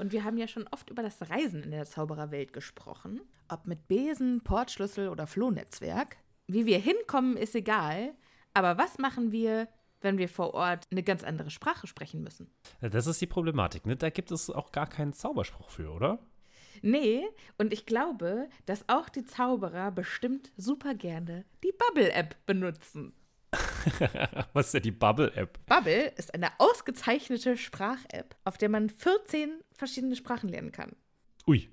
Und wir haben ja schon oft über das Reisen in der Zaubererwelt gesprochen. Ob mit Besen, Portschlüssel oder Flohnetzwerk. Wie wir hinkommen, ist egal. Aber was machen wir, wenn wir vor Ort eine ganz andere Sprache sprechen müssen? Das ist die Problematik, ne? Da gibt es auch gar keinen Zauberspruch für, oder? Nee, und ich glaube, dass auch die Zauberer bestimmt super gerne die Bubble-App benutzen. Was ist denn die Bubble-App? Bubble ist eine ausgezeichnete Sprach-App, auf der man 14 verschiedene Sprachen lernen kann. Ui.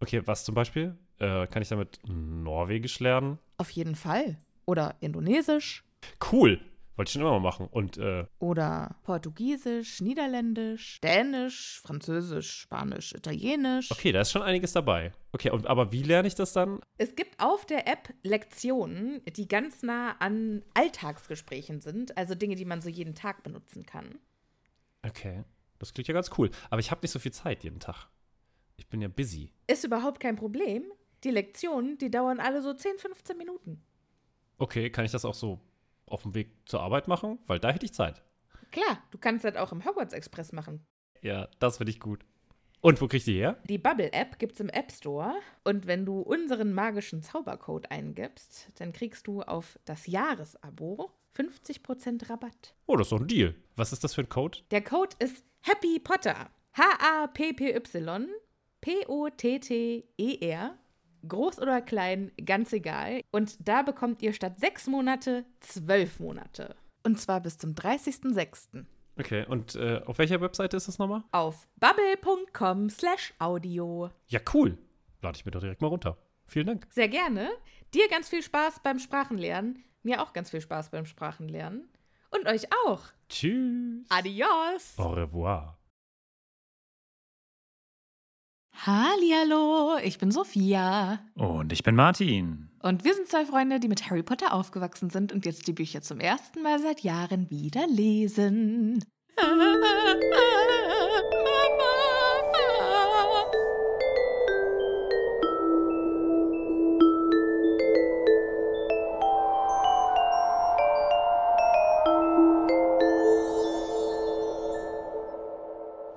Okay, was zum Beispiel? Äh, kann ich damit Norwegisch lernen? Auf jeden Fall. Oder Indonesisch. Cool. Wollte ich schon immer mal machen. Und, äh, Oder Portugiesisch, Niederländisch, Dänisch, Französisch, Spanisch, Italienisch. okay, da ist schon einiges dabei. Okay, und, aber wie lerne ich das dann? Es gibt auf der App Lektionen, die ganz nah an Alltagsgesprächen sind, also Dinge, die man so jeden Tag benutzen kann. Okay, das klingt ja ganz cool. Aber ich habe nicht so viel Zeit jeden Tag. Ich bin ja busy. Ist überhaupt kein Problem. Die Lektionen, die dauern alle so 10, 15 Minuten. Okay, kann ich das auch so auf dem Weg zur Arbeit machen? Weil da hätte ich Zeit. Klar, du kannst das auch im Hogwarts Express machen. Ja, das finde ich gut. Und wo krieg ich die her? Die Bubble-App gibt's im App Store und wenn du unseren magischen Zaubercode eingibst, dann kriegst du auf das Jahresabo 50% Rabatt. Oh, das ist doch ein Deal. Was ist das für ein Code? Der Code ist Happy Potter. H-A-P-P-Y P-O-T-T-E-R. Groß oder klein, ganz egal. Und da bekommt ihr statt sechs Monate zwölf Monate. Und zwar bis zum 30.06. Okay, und äh, auf welcher Webseite ist das nochmal? Auf bubble.com slash audio. Ja, cool. Lade ich mir doch direkt mal runter. Vielen Dank. Sehr gerne. Dir ganz viel Spaß beim Sprachenlernen. Mir auch ganz viel Spaß beim Sprachenlernen. Und euch auch. Tschüss. Adios. Au revoir. Hallihallo, ich bin Sophia. Und ich bin Martin. Und wir sind zwei Freunde, die mit Harry Potter aufgewachsen sind und jetzt die Bücher zum ersten Mal seit Jahren wieder lesen.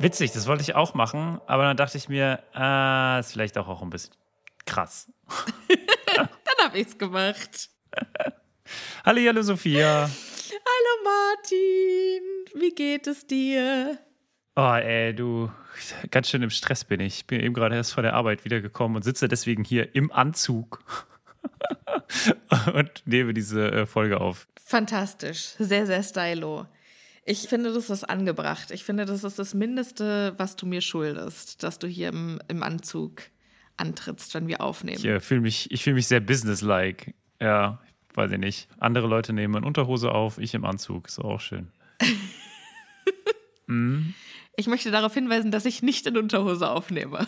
Witzig, das wollte ich auch machen, aber dann dachte ich mir, ah, ist vielleicht auch, auch ein bisschen krass. Dann habe ich's gemacht. Hallo, hallo Sophia. Hallo Martin, wie geht es dir? Oh, ey, du, ganz schön im Stress bin ich. Ich bin eben gerade erst von der Arbeit wiedergekommen und sitze deswegen hier im Anzug und nehme diese äh, Folge auf. Fantastisch, sehr, sehr stylo. Ich finde, das ist angebracht. Ich finde, das ist das Mindeste, was du mir schuldest, dass du hier im, im Anzug antrittst, wenn wir aufnehmen. Ich äh, fühle mich, ich fühl mich sehr businesslike. Ja, weiß ich nicht. Andere Leute nehmen in Unterhose auf, ich im Anzug. Ist auch schön. Mhm. Ich möchte darauf hinweisen, dass ich nicht in Unterhose aufnehme.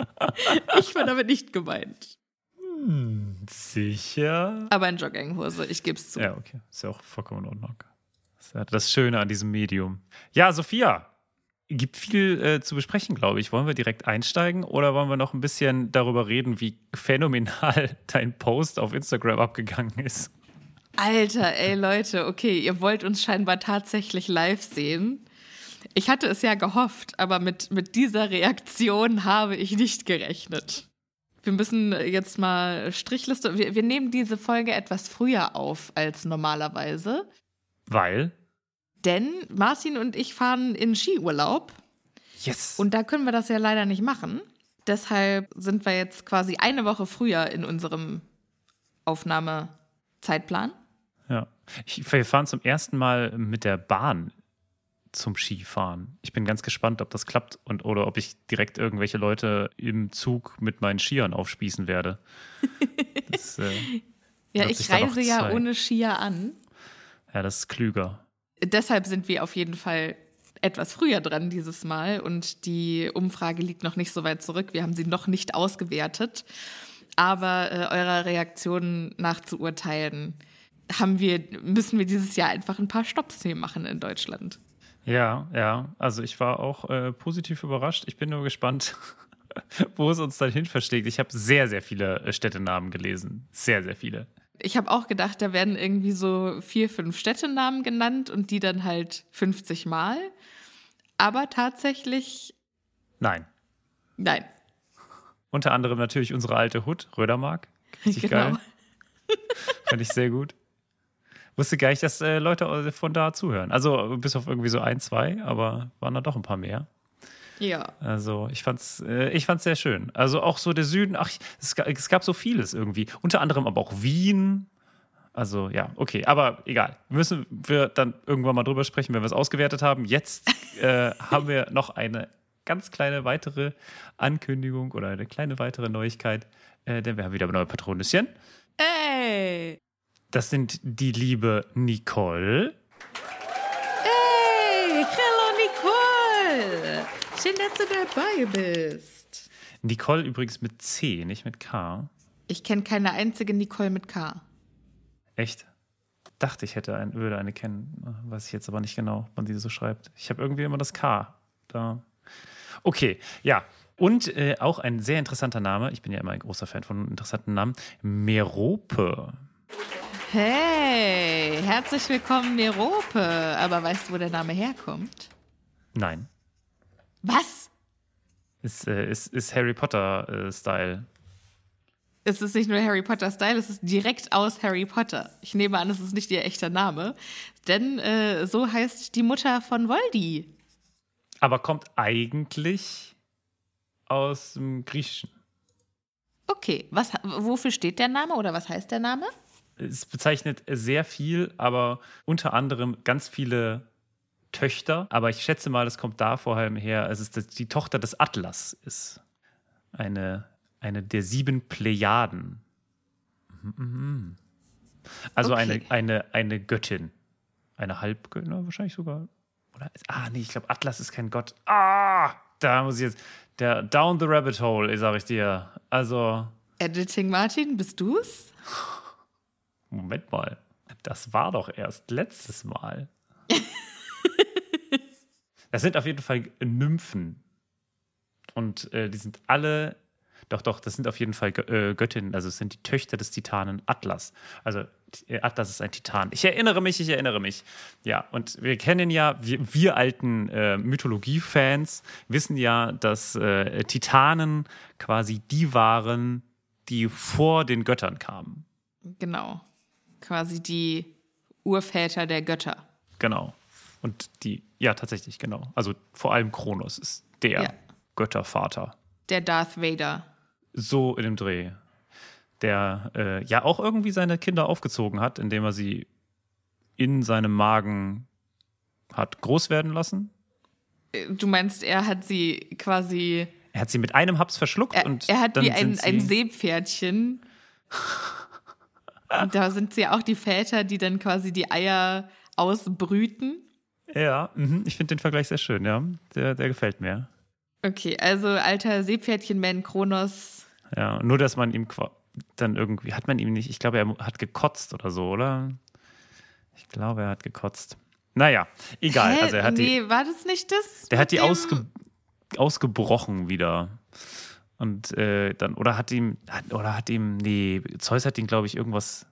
ich war damit nicht gemeint. Sicher? Aber in Jogginghose, ich gebe es zu. Ja, okay. Ist ja auch vollkommen in Ordnung. Das ist das Schöne an diesem Medium. Ja, Sophia, gibt viel äh, zu besprechen, glaube ich. Wollen wir direkt einsteigen oder wollen wir noch ein bisschen darüber reden, wie phänomenal dein Post auf Instagram abgegangen ist? Alter, ey Leute, okay, ihr wollt uns scheinbar tatsächlich live sehen. Ich hatte es ja gehofft, aber mit, mit dieser Reaktion habe ich nicht gerechnet. Wir müssen jetzt mal Strichliste. Wir, wir nehmen diese Folge etwas früher auf als normalerweise. Weil? Denn Martin und ich fahren in Skiurlaub. Yes. Und da können wir das ja leider nicht machen. Deshalb sind wir jetzt quasi eine Woche früher in unserem Aufnahmezeitplan. Ja. Ich, wir fahren zum ersten Mal mit der Bahn zum Skifahren. Ich bin ganz gespannt, ob das klappt und oder ob ich direkt irgendwelche Leute im Zug mit meinen Skiern aufspießen werde. Das, äh, ja, ich reise ja ohne Skier an. Ja, das ist klüger. Deshalb sind wir auf jeden Fall etwas früher dran dieses Mal und die Umfrage liegt noch nicht so weit zurück. Wir haben sie noch nicht ausgewertet. Aber äh, eurer Reaktion nachzuurteilen, haben wir, müssen wir dieses Jahr einfach ein paar Stops hier machen in Deutschland. Ja, ja. Also ich war auch äh, positiv überrascht. Ich bin nur gespannt, wo es uns dann hin verschlägt. Ich habe sehr, sehr viele äh, Städtenamen gelesen. Sehr, sehr viele. Ich habe auch gedacht, da werden irgendwie so vier, fünf Städtenamen genannt und die dann halt 50 Mal. Aber tatsächlich. Nein. Nein. Unter anderem natürlich unsere alte Hut, Rödermark. Richtig genau. geil. Fand ich sehr gut. Wusste gar nicht, dass äh, Leute von da zuhören. Also bis auf irgendwie so ein, zwei, aber waren da doch ein paar mehr. Ja. Also ich fand's, äh, ich fand's sehr schön. Also auch so der Süden, ach, es, es gab so vieles irgendwie. Unter anderem aber auch Wien. Also ja, okay, aber egal. Müssen wir dann irgendwann mal drüber sprechen, wenn wir es ausgewertet haben. Jetzt äh, haben wir noch eine ganz kleine weitere Ankündigung oder eine kleine weitere Neuigkeit, äh, denn wir haben wieder neue Patronüschen. Ey! Das sind die liebe Nicole. Hey, hallo Nicole. Schön, dass du dabei bist. Nicole übrigens mit C, nicht mit K. Ich kenne keine einzige Nicole mit K. Echt? Dachte ich hätte ein, würde eine kennen, weiß ich jetzt aber nicht genau, wann sie so schreibt. Ich habe irgendwie immer das K da. Okay, ja. Und äh, auch ein sehr interessanter Name, ich bin ja immer ein großer Fan von interessanten Namen, Merope. Hey, herzlich willkommen, Merope. Aber weißt du, wo der Name herkommt? Nein. Was? Ist, äh, ist, ist Harry Potter-Style. Äh, es ist nicht nur Harry Potter-Style, es ist direkt aus Harry Potter. Ich nehme an, es ist nicht ihr echter Name. Denn äh, so heißt die Mutter von Voldy. Aber kommt eigentlich aus dem Griechischen. Okay, was, wofür steht der Name oder was heißt der Name? es bezeichnet sehr viel, aber unter anderem ganz viele Töchter. Aber ich schätze mal, das kommt da vor allem her, es ist die Tochter des Atlas ist. Eine, eine der sieben Plejaden. Also okay. eine, eine, eine Göttin. Eine Halbgöttin, wahrscheinlich sogar. Oder? Ah, nee, ich glaube, Atlas ist kein Gott. Ah, da muss ich jetzt. Der Down the Rabbit Hole, sag ich dir. Also. Editing Martin, bist du's? Moment mal, das war doch erst letztes Mal. das sind auf jeden Fall Nymphen. Und äh, die sind alle, doch, doch, das sind auf jeden Fall äh, Göttinnen, also es sind die Töchter des Titanen Atlas. Also äh, Atlas ist ein Titan. Ich erinnere mich, ich erinnere mich. Ja, und wir kennen ja, wir, wir alten äh, Mythologie-Fans wissen ja, dass äh, Titanen quasi die waren, die vor den Göttern kamen. Genau quasi die Urväter der Götter. Genau. Und die, ja, tatsächlich, genau. Also vor allem Kronos ist der ja. Göttervater. Der Darth Vader. So in dem Dreh. Der äh, ja auch irgendwie seine Kinder aufgezogen hat, indem er sie in seinem Magen hat groß werden lassen. Äh, du meinst, er hat sie quasi. Er hat sie mit einem Haps verschluckt er, und. Er hat wie ein, ein Seepferdchen Und da sind sie ja auch die Väter, die dann quasi die Eier ausbrüten. Ja, mh, ich finde den Vergleich sehr schön, ja. Der, der gefällt mir. Okay, also alter Seepferdchen-Man Kronos. Ja, nur dass man ihm dann irgendwie, hat man ihm nicht, ich glaube, er hat gekotzt oder so, oder? Ich glaube, er hat gekotzt. Naja, egal. Hä? Also er hat nee, die, war das nicht das? der hat die ausge, ausgebrochen wieder. Und äh, dann, oder hat ihm, hat, oder hat ihm, nee, Zeus hat ihn, glaube ich, irgendwas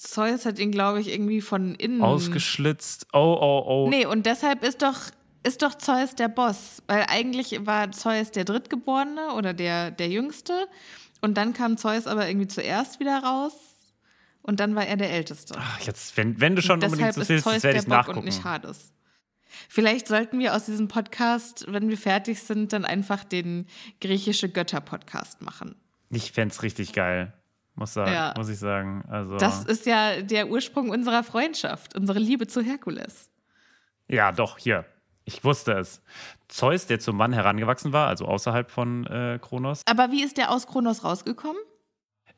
Zeus hat ihn, glaube ich, irgendwie von innen. ausgeschlitzt. Oh, oh, oh. Nee, und deshalb ist doch, ist doch Zeus der Boss. Weil eigentlich war Zeus der Drittgeborene oder der, der Jüngste. Und dann kam Zeus aber irgendwie zuerst wieder raus. Und dann war er der Älteste. Ach, jetzt, wenn, wenn du schon unbedingt Deshalb so willst, werde ich nachgucken. und nicht Hades. Vielleicht sollten wir aus diesem Podcast, wenn wir fertig sind, dann einfach den griechische Götter-Podcast machen. Ich fände es richtig geil, muss, sagen, Ja. muss ich sagen. Also, Das ist ja der Ursprung unserer Freundschaft, unsere Liebe zu Herkules. ja, doch, hier. Ich wusste es. Zeus, der zum Mann herangewachsen war, also außerhalb von äh, Kronos, Aber wie ist der aus Kronos rausgekommen?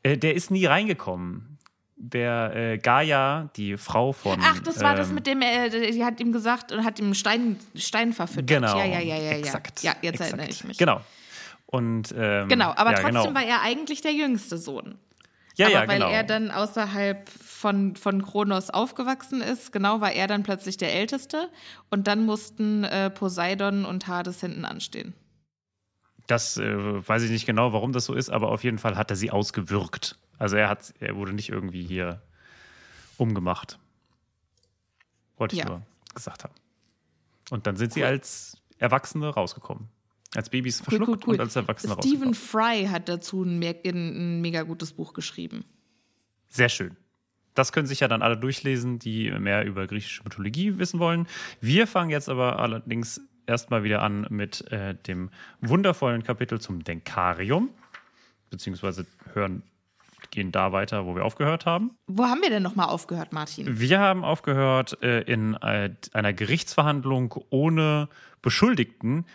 äh, der ist nie reingekommen. Der äh, Gaia, die Frau von. Ach, das war das ähm, mit dem, äh, die hat ihm gesagt und hat ihm Stein, Stein verfüttert. Genau. Ja, ja, ja, ja. Exakt. Ja, ja jetzt exakt. erinnere ich mich. Genau. Und, ähm, Genau, aber ja, trotzdem genau. war er eigentlich der jüngste Sohn. Ja, aber ja, weil genau. er dann außerhalb von, von Kronos aufgewachsen ist, genau, war er dann plötzlich der Älteste. Und dann mussten äh, Poseidon und Hades hinten anstehen. Das äh, weiß ich nicht genau, warum das so ist, aber auf jeden Fall hat er sie ausgewürgt. Also er hat, er wurde nicht irgendwie hier umgemacht. Wollte ich Ja. nur gesagt haben. Und dann sind sie als Erwachsene rausgekommen. Als Babys verschluckt cool, cool. und als Erwachsene Stephen. Fry hat dazu ein, ein mega gutes Buch geschrieben. Sehr schön. Das können sich ja dann alle durchlesen, die mehr über griechische Mythologie wissen wollen. Wir fangen jetzt aber allerdings erstmal wieder an mit äh, dem wundervollen Kapitel zum Denkarium, beziehungsweise hören, gehen da weiter, wo wir aufgehört haben. Wo haben wir denn nochmal aufgehört, Martin? Wir haben aufgehört äh, in äh, einer Gerichtsverhandlung ohne Beschuldigten.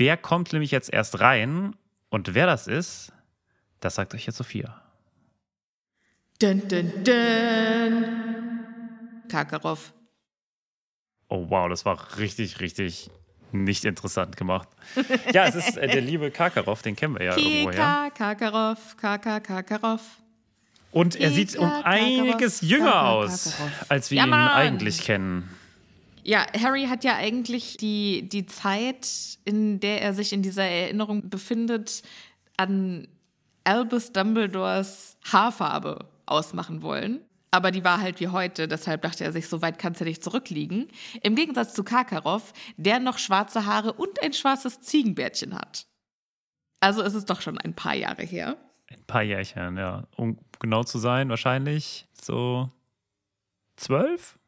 Der kommt nämlich jetzt erst rein. Und wer das ist, das sagt euch jetzt Sophia. Dun, dun, dun. Karkaroff. Oh wow, das war richtig, richtig nicht interessant gemacht. Ja, es ist äh, der liebe Karkaroff, den kennen wir ja irgendwoher. Kika, Karkaroff, Kaka, Karkaroff. Und er sieht um Kika, einiges jünger Kaka, aus, als wir Ja, ihn eigentlich kennen. Ja, Harry hat ja eigentlich die, die Zeit, in der er sich in dieser Erinnerung befindet, an Albus Dumbledores Haarfarbe ausmachen wollen. Aber die war halt wie heute, deshalb dachte er sich, so weit kann es ja nicht zurückliegen. Im Gegensatz zu Karkaroff, der noch schwarze Haare und ein schwarzes Ziegenbärtchen hat. Also ist es doch schon ein paar Jahre her. Ein paar Jährchen, ja. Um genau zu sein, wahrscheinlich so zwölf?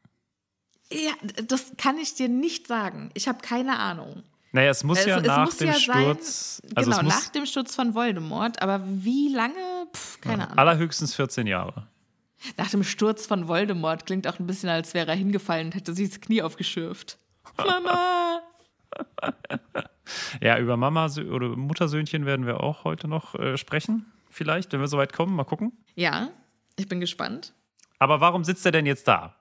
Ja, das kann ich dir nicht sagen. Ich habe keine Ahnung. Naja, es muss Es- ja es nach muss dem ja sein- Sturz. also genau, nach dem Sturz von Voldemort. Aber wie lange? Pff, keine Ahnung. allerhöchstens 14 Jahre. Nach dem Sturz von Voldemort klingt auch ein bisschen, als wäre er hingefallen und hätte sich das Knie aufgeschürft. Mama! Ja, über Mama oder Muttersöhnchen werden wir auch heute noch äh, sprechen. Vielleicht, wenn wir soweit kommen, mal gucken. Ja, ich bin gespannt. Aber warum sitzt er denn jetzt da?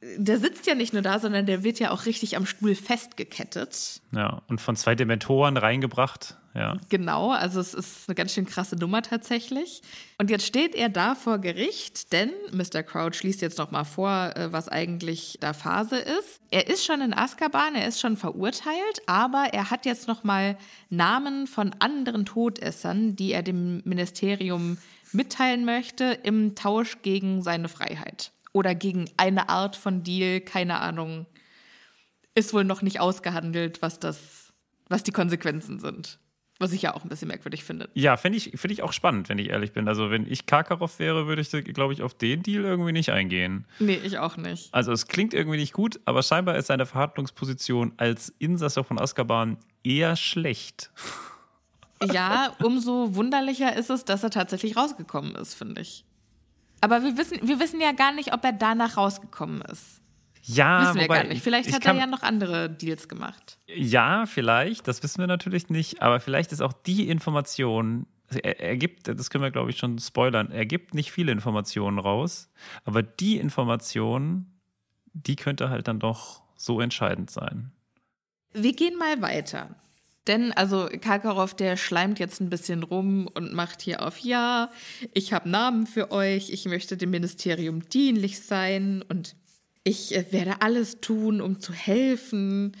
Der sitzt ja nicht nur da, sondern der wird ja auch richtig am Stuhl festgekettet. Ja, und von zwei Dementoren reingebracht. Ja. Genau, also es ist eine ganz schön krasse Nummer tatsächlich. Und jetzt steht er da vor Gericht, denn Mr. Crouch liest jetzt noch mal vor, äh, was eigentlich da Phase ist. Er ist schon in Azkaban, er ist schon verurteilt, aber er hat jetzt noch mal Namen von anderen Todessern, die er dem Ministerium mitteilen möchte im Tausch gegen seine Freiheit oder gegen eine Art von Deal, keine Ahnung. Ist wohl noch nicht ausgehandelt, was das was die Konsequenzen sind. Was ich ja auch ein bisschen merkwürdig finde. Ja, finde ich, find ich auch spannend, wenn ich ehrlich bin. Also, wenn ich Karkaroff wäre, würde ich, glaube ich, auf den Deal irgendwie nicht eingehen. Nee, ich auch nicht. Also, es klingt irgendwie nicht gut, aber scheinbar ist seine Verhandlungsposition als Insasse von Azkaban eher schlecht. Ja, umso wunderlicher ist es, dass er tatsächlich rausgekommen ist, finde ich. Aber wir wissen, wir wissen ja gar nicht, ob er danach rausgekommen ist. Ja, wissen wir wobei, gar nicht. Vielleicht ich hat er ja noch andere Deals gemacht. Ja, vielleicht, das wissen wir natürlich nicht, aber vielleicht ist auch die Information, also er, er gibt, das können wir glaube ich schon spoilern, er gibt nicht viele Informationen raus, aber die Information, die könnte halt dann doch so entscheidend sein. Wir gehen mal weiter. Denn, also, Karkaroff, der schleimt jetzt ein bisschen rum und macht hier auf, ja, ich habe Namen für euch, ich möchte dem Ministerium dienlich sein und ich äh, werde alles tun, um zu helfen.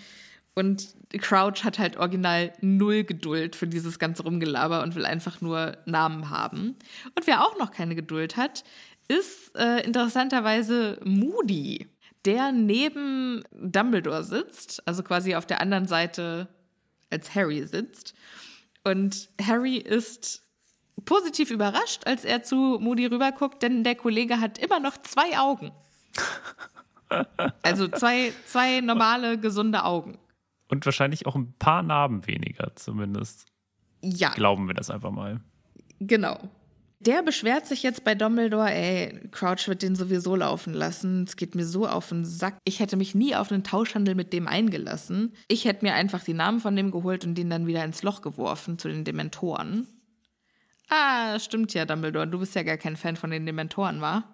Und Crouch hat halt original null Geduld für dieses ganze Rumgelaber und will einfach nur Namen haben. Und wer auch noch keine Geduld hat, ist äh, interessanterweise Moody, der neben Dumbledore sitzt, also quasi auf der anderen Seite als Harry sitzt. Und Harry ist positiv überrascht, als er zu Moody rüberguckt, denn der Kollege hat immer noch zwei Augen. Also zwei, zwei normale, gesunde Augen. Und wahrscheinlich auch ein paar Narben weniger, zumindest. Ja. Glauben wir das einfach mal. Genau. Der beschwert sich jetzt bei Dumbledore, ey, Crouch wird den sowieso laufen lassen. Es geht mir so auf den Sack. Ich hätte mich nie auf einen Tauschhandel mit dem eingelassen. Ich hätte mir einfach die Namen von dem geholt und den dann wieder ins Loch geworfen zu den Dementoren. Ah, stimmt ja, Dumbledore. Du bist ja gar kein Fan von den Dementoren, war?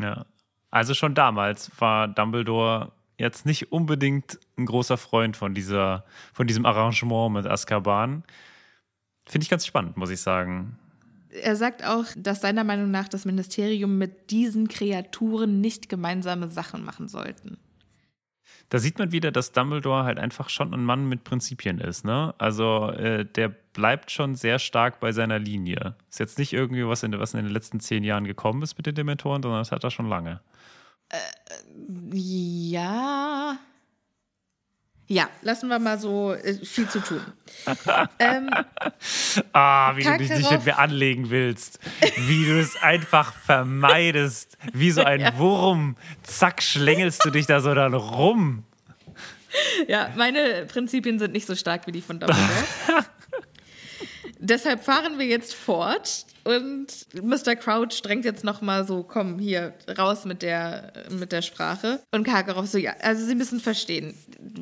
Ja. Also schon damals war Dumbledore jetzt nicht unbedingt ein großer Freund von dieser, von diesem Arrangement mit Azkaban. Finde ich ganz spannend, muss ich sagen. Er sagt auch, dass seiner Meinung nach das Ministerium mit diesen Kreaturen nicht gemeinsame Sachen machen sollten. Da sieht man wieder, dass Dumbledore halt einfach schon ein Mann mit Prinzipien ist, ne? Also äh, der bleibt schon sehr stark bei seiner Linie. Ist jetzt nicht irgendwie was in, was in den letzten zehn Jahren gekommen ist mit den Dementoren, sondern das hat er schon lange. Ja. Ja, lassen wir mal so äh, viel zu tun. ähm, Ah, wie du dich nicht Karkaroff. mit mir anlegen willst. Wie du es einfach vermeidest. Wie so ein Wurm. Zack, schlängelst du dich da so dann rum. ja, meine Prinzipien sind nicht so stark wie die von Dumbledore. Deshalb fahren wir jetzt fort und Mr. Crouch drängt jetzt noch mal so, komm hier raus mit der mit der Sprache und Karkaroff so ja, also Sie müssen verstehen,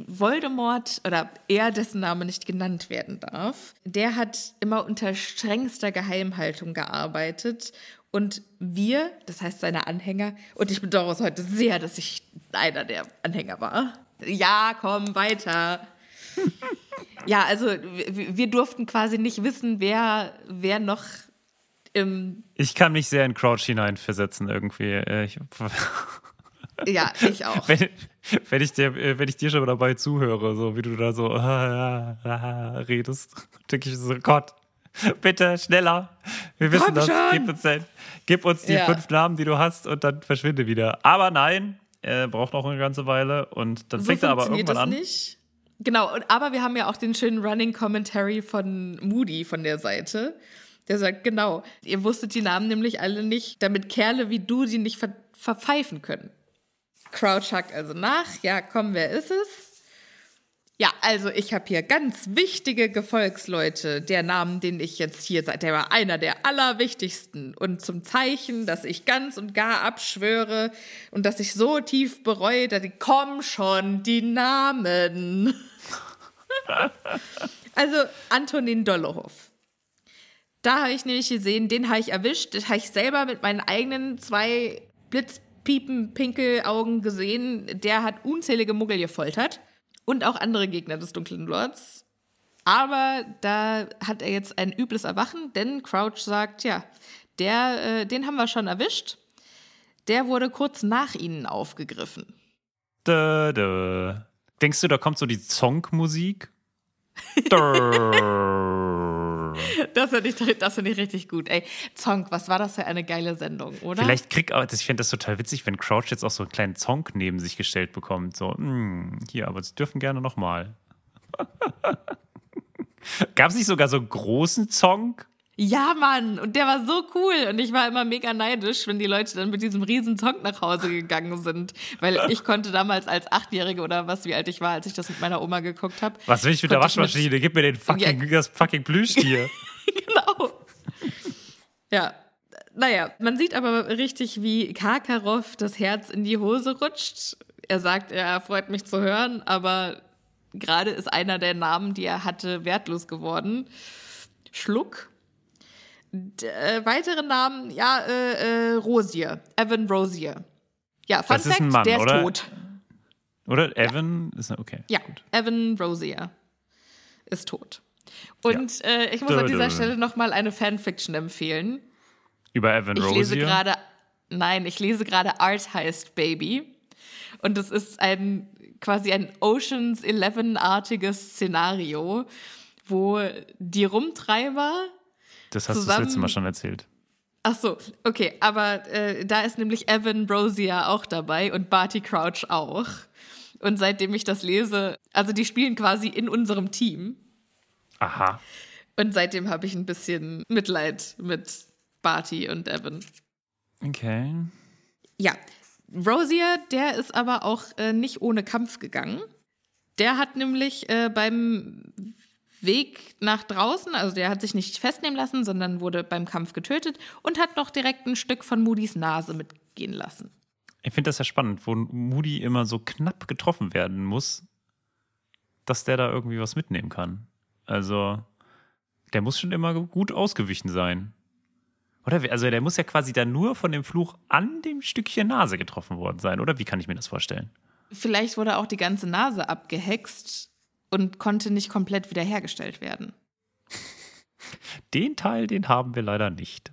Voldemort oder er, dessen Name nicht genannt werden darf, der hat immer unter strengster Geheimhaltung gearbeitet und wir, das heißt seine Anhänger, und ich bedauere es heute sehr, dass ich einer der Anhänger war. Ja, komm, weiter. Ja, also wir, wir durften quasi nicht wissen, wer, wer noch im. Ich kann mich sehr in Crouch hineinversetzen irgendwie. Äh, Ich, Ja, ich auch. wenn, wenn, ich dir, äh, wenn ich dir schon dabei zuhöre, so wie du da so ah, ah, ah, redest, denke ich so, Gott, bitte schneller. Wir wissen Komm das. schon. Gib uns, den, gib uns die Ja. fünf Namen, die du hast und dann verschwinde wieder. Aber nein, er braucht noch eine ganze Weile und dann so fängt er aber irgendwann das an. nicht. Genau, aber wir haben ja auch den schönen Running Commentary von Moody von der Seite. Der sagt, genau, ihr wusstet die Namen nämlich alle nicht, damit Kerle wie du die nicht ver verpfeifen können. Crouch hakt also nach. Ja, komm, wer ist es? Ja, also ich habe hier ganz wichtige Gefolgsleute. Der Name, den ich jetzt hier sage, der war einer der allerwichtigsten. Und zum Zeichen, dass ich ganz und gar abschwöre und dass ich so tief bereue, dass ich, komm schon, die Namen. also Antonin Dollehoff. Da habe ich nämlich gesehen, den habe ich erwischt. Das habe ich selber mit meinen eigenen zwei Blitzpiepen, Pinkelaugen gesehen. Der hat unzählige Muggel gefoltert und auch andere Gegner des Dunklen Lords. Aber da hat er jetzt ein übles Erwachen, denn Crouch sagt, ja, der, äh, den haben wir schon erwischt. Der wurde kurz nach ihnen aufgegriffen. Dö, dö. Denkst du, da kommt so die Songmusik? Dö. Das finde ich, das find ich richtig gut. Ey, Zonk, was war das für eine geile Sendung, oder? Vielleicht krieg auch, ich finde das total witzig, wenn Crouch jetzt auch so einen kleinen Song neben sich gestellt bekommt. So, hm, hier, aber sie dürfen gerne nochmal. Gab es nicht sogar so einen großen Song? Ja, Mann, und der war so cool. Und ich war immer mega neidisch, wenn die Leute dann mit diesem riesen Zonk nach Hause gegangen sind. Weil ich konnte damals als Achtjährige oder was, wie alt ich war, als ich das mit meiner Oma geguckt habe. Was will ich mit der ich mit- Waschmaschine? Gib mir den fucking, Ja. das fucking Plüschtier. genau. Ja. Naja, man sieht aber richtig, wie Karkaroff das Herz in die Hose rutscht. Er sagt, er freut mich zu hören, aber gerade ist einer der Namen, die er hatte, wertlos geworden. Schluck. Äh, weitere Namen, ja, äh, äh, Rosier. Evan Rosier. Ja, Fun Das ist Fact, ein Mann, der ist oder? tot. Oder Evan? Ist, okay. Ja, gut. Evan Rosier ist tot. Und äh, ich muss an dieser. Stelle nochmal eine Fanfiction empfehlen. Über Evan Ich Rosier. lese gerade, nein, ich lese gerade Art heißt Baby. Und es ist ein quasi ein Oceans 11-artiges Szenario, wo die Rumtreiber. Das hast du das zusammen- letzte Mal schon erzählt. Ach so, okay, aber äh, da ist nämlich Evan Brosier auch dabei und Barty Crouch auch. Und seitdem ich das lese, also die spielen quasi in unserem Team. Aha. Und seitdem habe ich ein bisschen Mitleid mit Barty und Evan. Okay. Ja, Rosier, der ist aber auch äh, nicht ohne Kampf gegangen. Der hat nämlich äh, beim Weg nach draußen, also der hat sich nicht festnehmen lassen, sondern wurde beim Kampf getötet und hat noch direkt ein Stück von Moody's Nase mitgehen lassen. Ich finde das ja spannend, wo Moody immer so knapp getroffen werden muss, dass der da irgendwie was mitnehmen kann. Also, der muss schon immer gut ausgewichen sein. Oder? Also, der muss ja quasi dann nur von dem Fluch an dem Stückchen Nase getroffen worden sein, oder? Wie kann ich mir das vorstellen? Vielleicht wurde auch die ganze Nase abgehext und konnte nicht komplett wiederhergestellt werden. Den Teil, den haben wir leider nicht.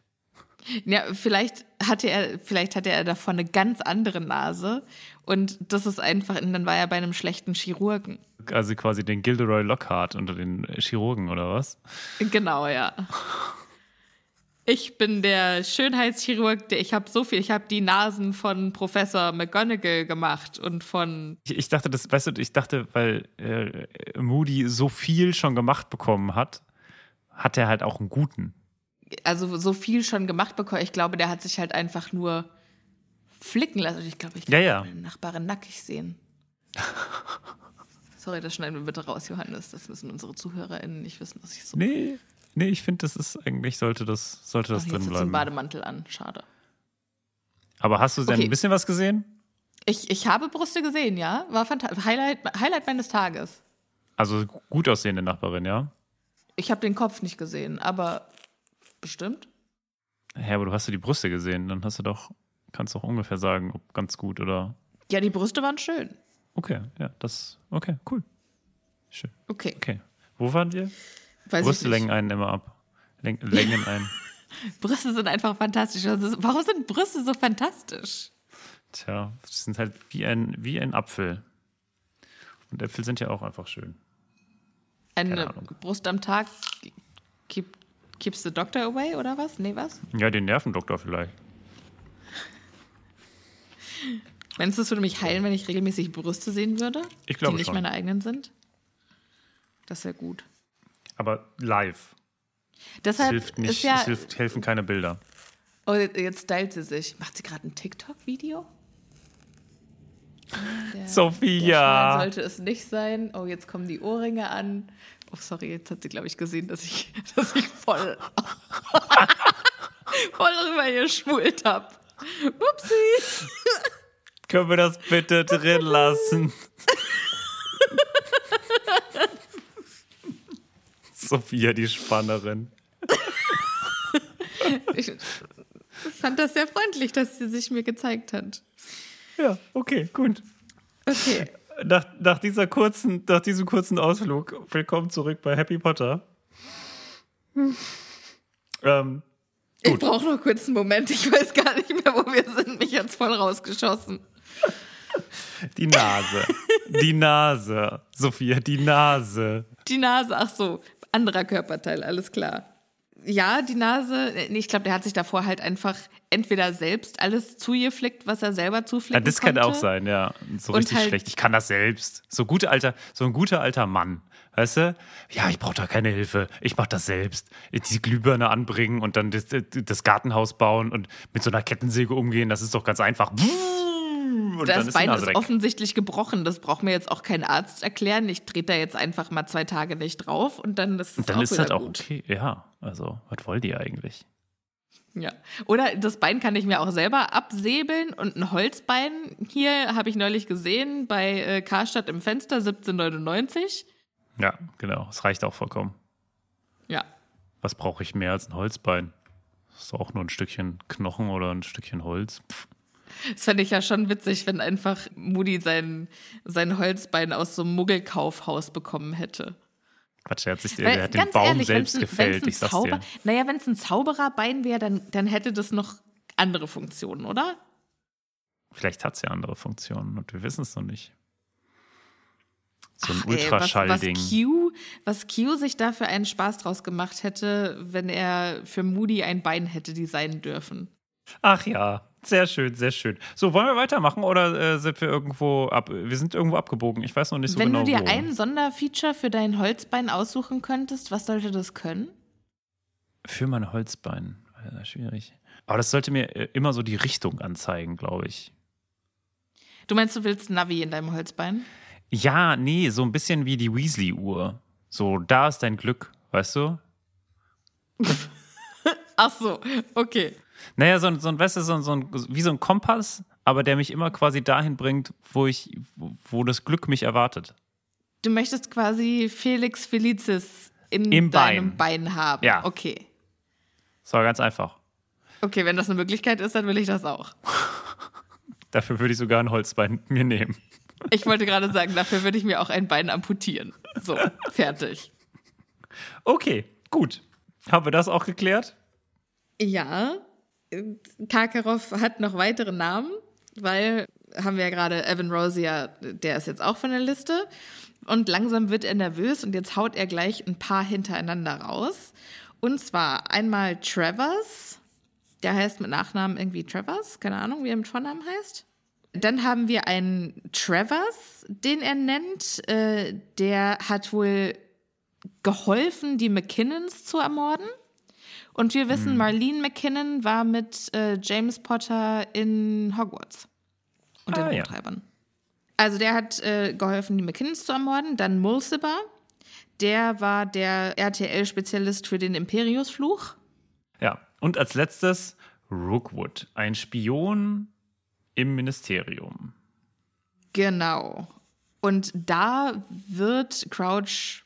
Ja, vielleicht hatte er, vielleicht hatte er davon eine ganz andere Nase und das ist einfach, dann war er bei einem schlechten Chirurgen. Also quasi den Gilderoy Lockhart unter den Chirurgen, oder was? Genau, ja. Ich bin der Schönheitschirurg, der ich habe so viel, ich habe die Nasen von Professor McGonagall gemacht und von Ich, ich dachte, das, weißt du, ich dachte, weil äh, Moody so viel schon gemacht bekommen hat, hat er halt auch einen guten. also so viel schon gemacht bekommen. Ich glaube, der hat sich halt einfach nur flicken lassen. Ich glaube, ich Ja, kann ja. meine Nachbarin nackig sehen. Sorry, das schneiden wir bitte raus, Johannes. Das müssen unsere ZuhörerInnen nicht wissen, dass ich so. Nee, nee, ich finde, das ist eigentlich, sollte das, sollte Ach, das jetzt drin bleiben. einen Bademantel an. Schade. Aber hast du denn Okay. ein bisschen was gesehen? Ich, ich habe Brüste gesehen, ja. War fantastisch. Highlight, Highlight meines Tages. Also gut aussehende Nachbarin, ja? Ich habe den Kopf nicht gesehen, aber bestimmt. Ja, aber du hast ja die Brüste gesehen, dann hast du doch, kannst doch ungefähr sagen, ob ganz gut oder. Ja, die Brüste waren schön. Okay, ja, das, okay, cool. Schön. Okay. Okay. Wo waren wir? Weiß Brüste längen einen immer ab. Läng, längen ein. Brüste sind einfach fantastisch. Ist, warum sind Brüste so fantastisch? Tja, das sind halt wie ein, wie ein Apfel. Und Äpfel sind ja auch einfach schön. Eine. Brust am Tag keep, keeps the doctor away oder was? Nee, was? Ja, den Nervendoktor vielleicht. Meinst du, es würde mich heilen, wenn ich regelmäßig Brüste sehen würde? Ich glaube Die nicht schon. meine eigenen sind? Das wäre gut. Aber live. Es Deshalb hilft nicht, ja. es hilft, helfen keine Bilder. Oh, jetzt stylt sie sich. Macht sie gerade ein TikTok-Video? Der- Der Sophia! Schwein sollte es nicht sein. Oh, jetzt kommen die Ohrringe an. Oh, sorry, jetzt hat sie, glaube ich, gesehen, dass ich, dass ich voll, voll rüber geschmult habe. Upsi. Können wir das bitte drin lassen? Sophia, die Spannerin. Ich fand das sehr freundlich, dass sie sich mir gezeigt hat. Ja, okay, gut. Okay. Nach, nach, dieser kurzen, nach diesem kurzen Ausflug, willkommen zurück bei Happy Potter. Ähm, Ich brauche noch kurz einen Moment. Ich weiß gar nicht mehr, wo wir sind. Mich jetzt voll rausgeschossen. die Nase. die Nase. Sophia, die Nase. Die Nase, ach so, anderer Körperteil, alles klar. Ja, die Nase, nee, ich glaube, der hat sich davor halt einfach entweder selbst alles zugeflickt, was er selber Ja, zuflicken das konnte. kann auch sein, ja. So Und richtig halt- schlecht. Ich kann das selbst. So, gute alter, so ein guter alter Mann. Weißt du? Ja, ich brauche da keine Hilfe. Ich mache das selbst. Die Glühbirne anbringen und dann das, das Gartenhaus bauen und mit so einer Kettensäge umgehen, das ist doch ganz einfach. Und dann Das ist die Bein ist offensichtlich gebrochen. Das braucht mir jetzt auch kein Arzt erklären. Ich trete da jetzt einfach mal zwei Tage nicht drauf und dann ist es Und dann auch ist wieder halt auch gut. okay. Ja, also, was wollt ihr eigentlich? Ja. Oder das Bein kann ich mir auch selber absäbeln und ein Holzbein hier habe ich neulich gesehen bei äh, Karstadt im Fenster 1799. Ja, genau. Es reicht auch vollkommen. Ja. Was brauche ich mehr als ein Holzbein? Das ist auch nur ein Stückchen Knochen oder ein Stückchen Holz. Pff. Das fände ich ja schon witzig, wenn einfach Moody sein, sein Holzbein aus so einem Muggelkaufhaus bekommen hätte. Quatsch, der hat, sich, Weil, der hat den Baum ehrlich, selbst gefällt, ich sag's Zauber, dir. Naja, wenn es ein Zaubererbein wäre, dann, dann hätte das noch andere Funktionen, oder? Vielleicht hat es ja andere Funktionen und wir wissen es noch nicht. So ein Ultraschallding. was, Q, was Q sich da für einen Spaß draus gemacht hätte, wenn er für Moody ein Bein hätte designen dürfen. Ach ja, sehr schön, sehr schön. So, wollen wir weitermachen oder äh, sind wir irgendwo ab? Wir sind irgendwo abgebogen. Ich weiß noch nicht so wenn genau. du dir wo. ein Sonderfeature für dein Holzbein aussuchen könntest, was sollte das können? Für mein Holzbein. Ja, schwierig. Aber das sollte mir äh, immer so die Richtung anzeigen, glaube ich. Du meinst, du willst Navi in deinem Holzbein? Ja, nee, so ein bisschen wie die Weasley-Uhr. So, da ist dein Glück, weißt du? Ach so, okay. Naja, so, ein- so ein, weißt du, so, ein- so ein, wie so ein Kompass, aber der mich immer quasi dahin bringt, wo ich, wo- wo das Glück mich erwartet. Du möchtest quasi Felix Felicis in Im deinem Bein, haben. Ja. Okay. Das war ganz einfach. Okay, wenn das eine Möglichkeit ist, dann will ich das auch. Dafür würde ich sogar ein Holzbein mir nehmen. Ich wollte gerade sagen, dafür würde ich mir auch ein Bein amputieren. So, fertig. Okay, gut. Haben wir das auch geklärt? Ja, Karkaroff hat noch weitere Namen, weil haben wir ja gerade Evan Rosier, der ist jetzt auch von der Liste. Und langsam wird er nervös und jetzt haut er gleich ein paar hintereinander raus. Und zwar einmal Travers, der heißt mit Nachnamen irgendwie Travers, keine Ahnung, wie er mit Vornamen heißt. Dann haben wir einen Travers, den er nennt. Äh, der hat wohl geholfen, die McKinnons zu ermorden. Und wir wissen, Marlene McKinnon war mit äh, James Potter in Hogwarts und Ah, den ja. Hochtreibern. Also der hat äh, geholfen, die McKinnons zu ermorden. Dann Mulciber, der war der RTL-Spezialist für den Imperiusfluch. Ja. Und als letztes Rookwood, ein Spion im Ministerium. Genau. Und da wird Crouch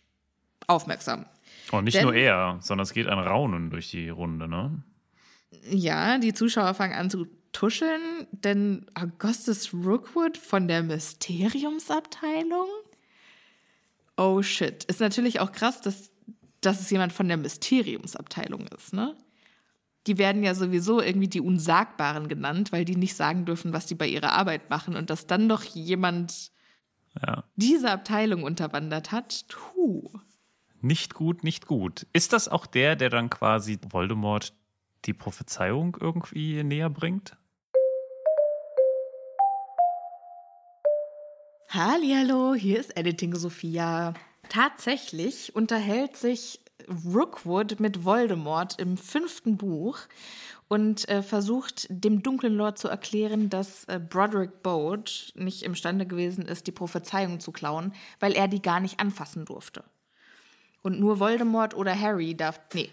aufmerksam. Und nicht Denn- nur er, sondern es geht ein Raunen durch die Runde, ne? Ja, die Zuschauer fangen an zu tuscheln, denn Augustus Rookwood von der Mysteriumsabteilung? Oh shit. Ist natürlich auch krass, dass, dass es jemand von der Mysteriumsabteilung ist, ne? Die werden ja sowieso irgendwie die Unsagbaren genannt, weil die nicht sagen dürfen, was die bei ihrer Arbeit machen. Und dass dann doch jemand Ja. diese Abteilung unterwandert hat, puh. Nicht gut, nicht gut. Ist das auch der, der dann quasi Voldemort die Prophezeiung irgendwie näher bringt? Hallihallo, hier ist Editing Sophia. Tatsächlich unterhält sich Rookwood mit Voldemort im fünften Buch und äh, versucht dem dunklen Lord zu erklären, dass äh, Broderick Bode nicht imstande gewesen ist, die Prophezeiung zu klauen, weil er die gar nicht anfassen durfte. Und nur Voldemort oder Harry darf. Nee.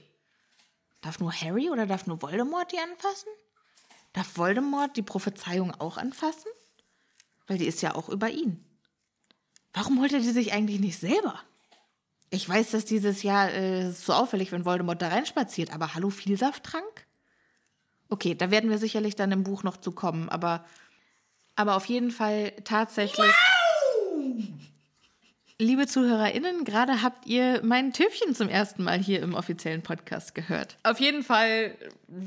Darf nur Harry oder darf nur Voldemort die anfassen? Darf Voldemort die Prophezeiung auch anfassen? Weil die ist ja auch über ihn. Warum holt er die sich eigentlich nicht selber? Ich weiß, dass dieses Jahr äh, so auffällig, wenn Voldemort da reinspaziert, aber hallo, Vielsafttrank? Okay, da werden wir sicherlich dann im Buch noch zu kommen, aber, aber auf jeden Fall tatsächlich. Liebe ZuhörerInnen, gerade habt ihr mein Töpfchen zum ersten Mal hier im offiziellen Podcast gehört. Auf jeden Fall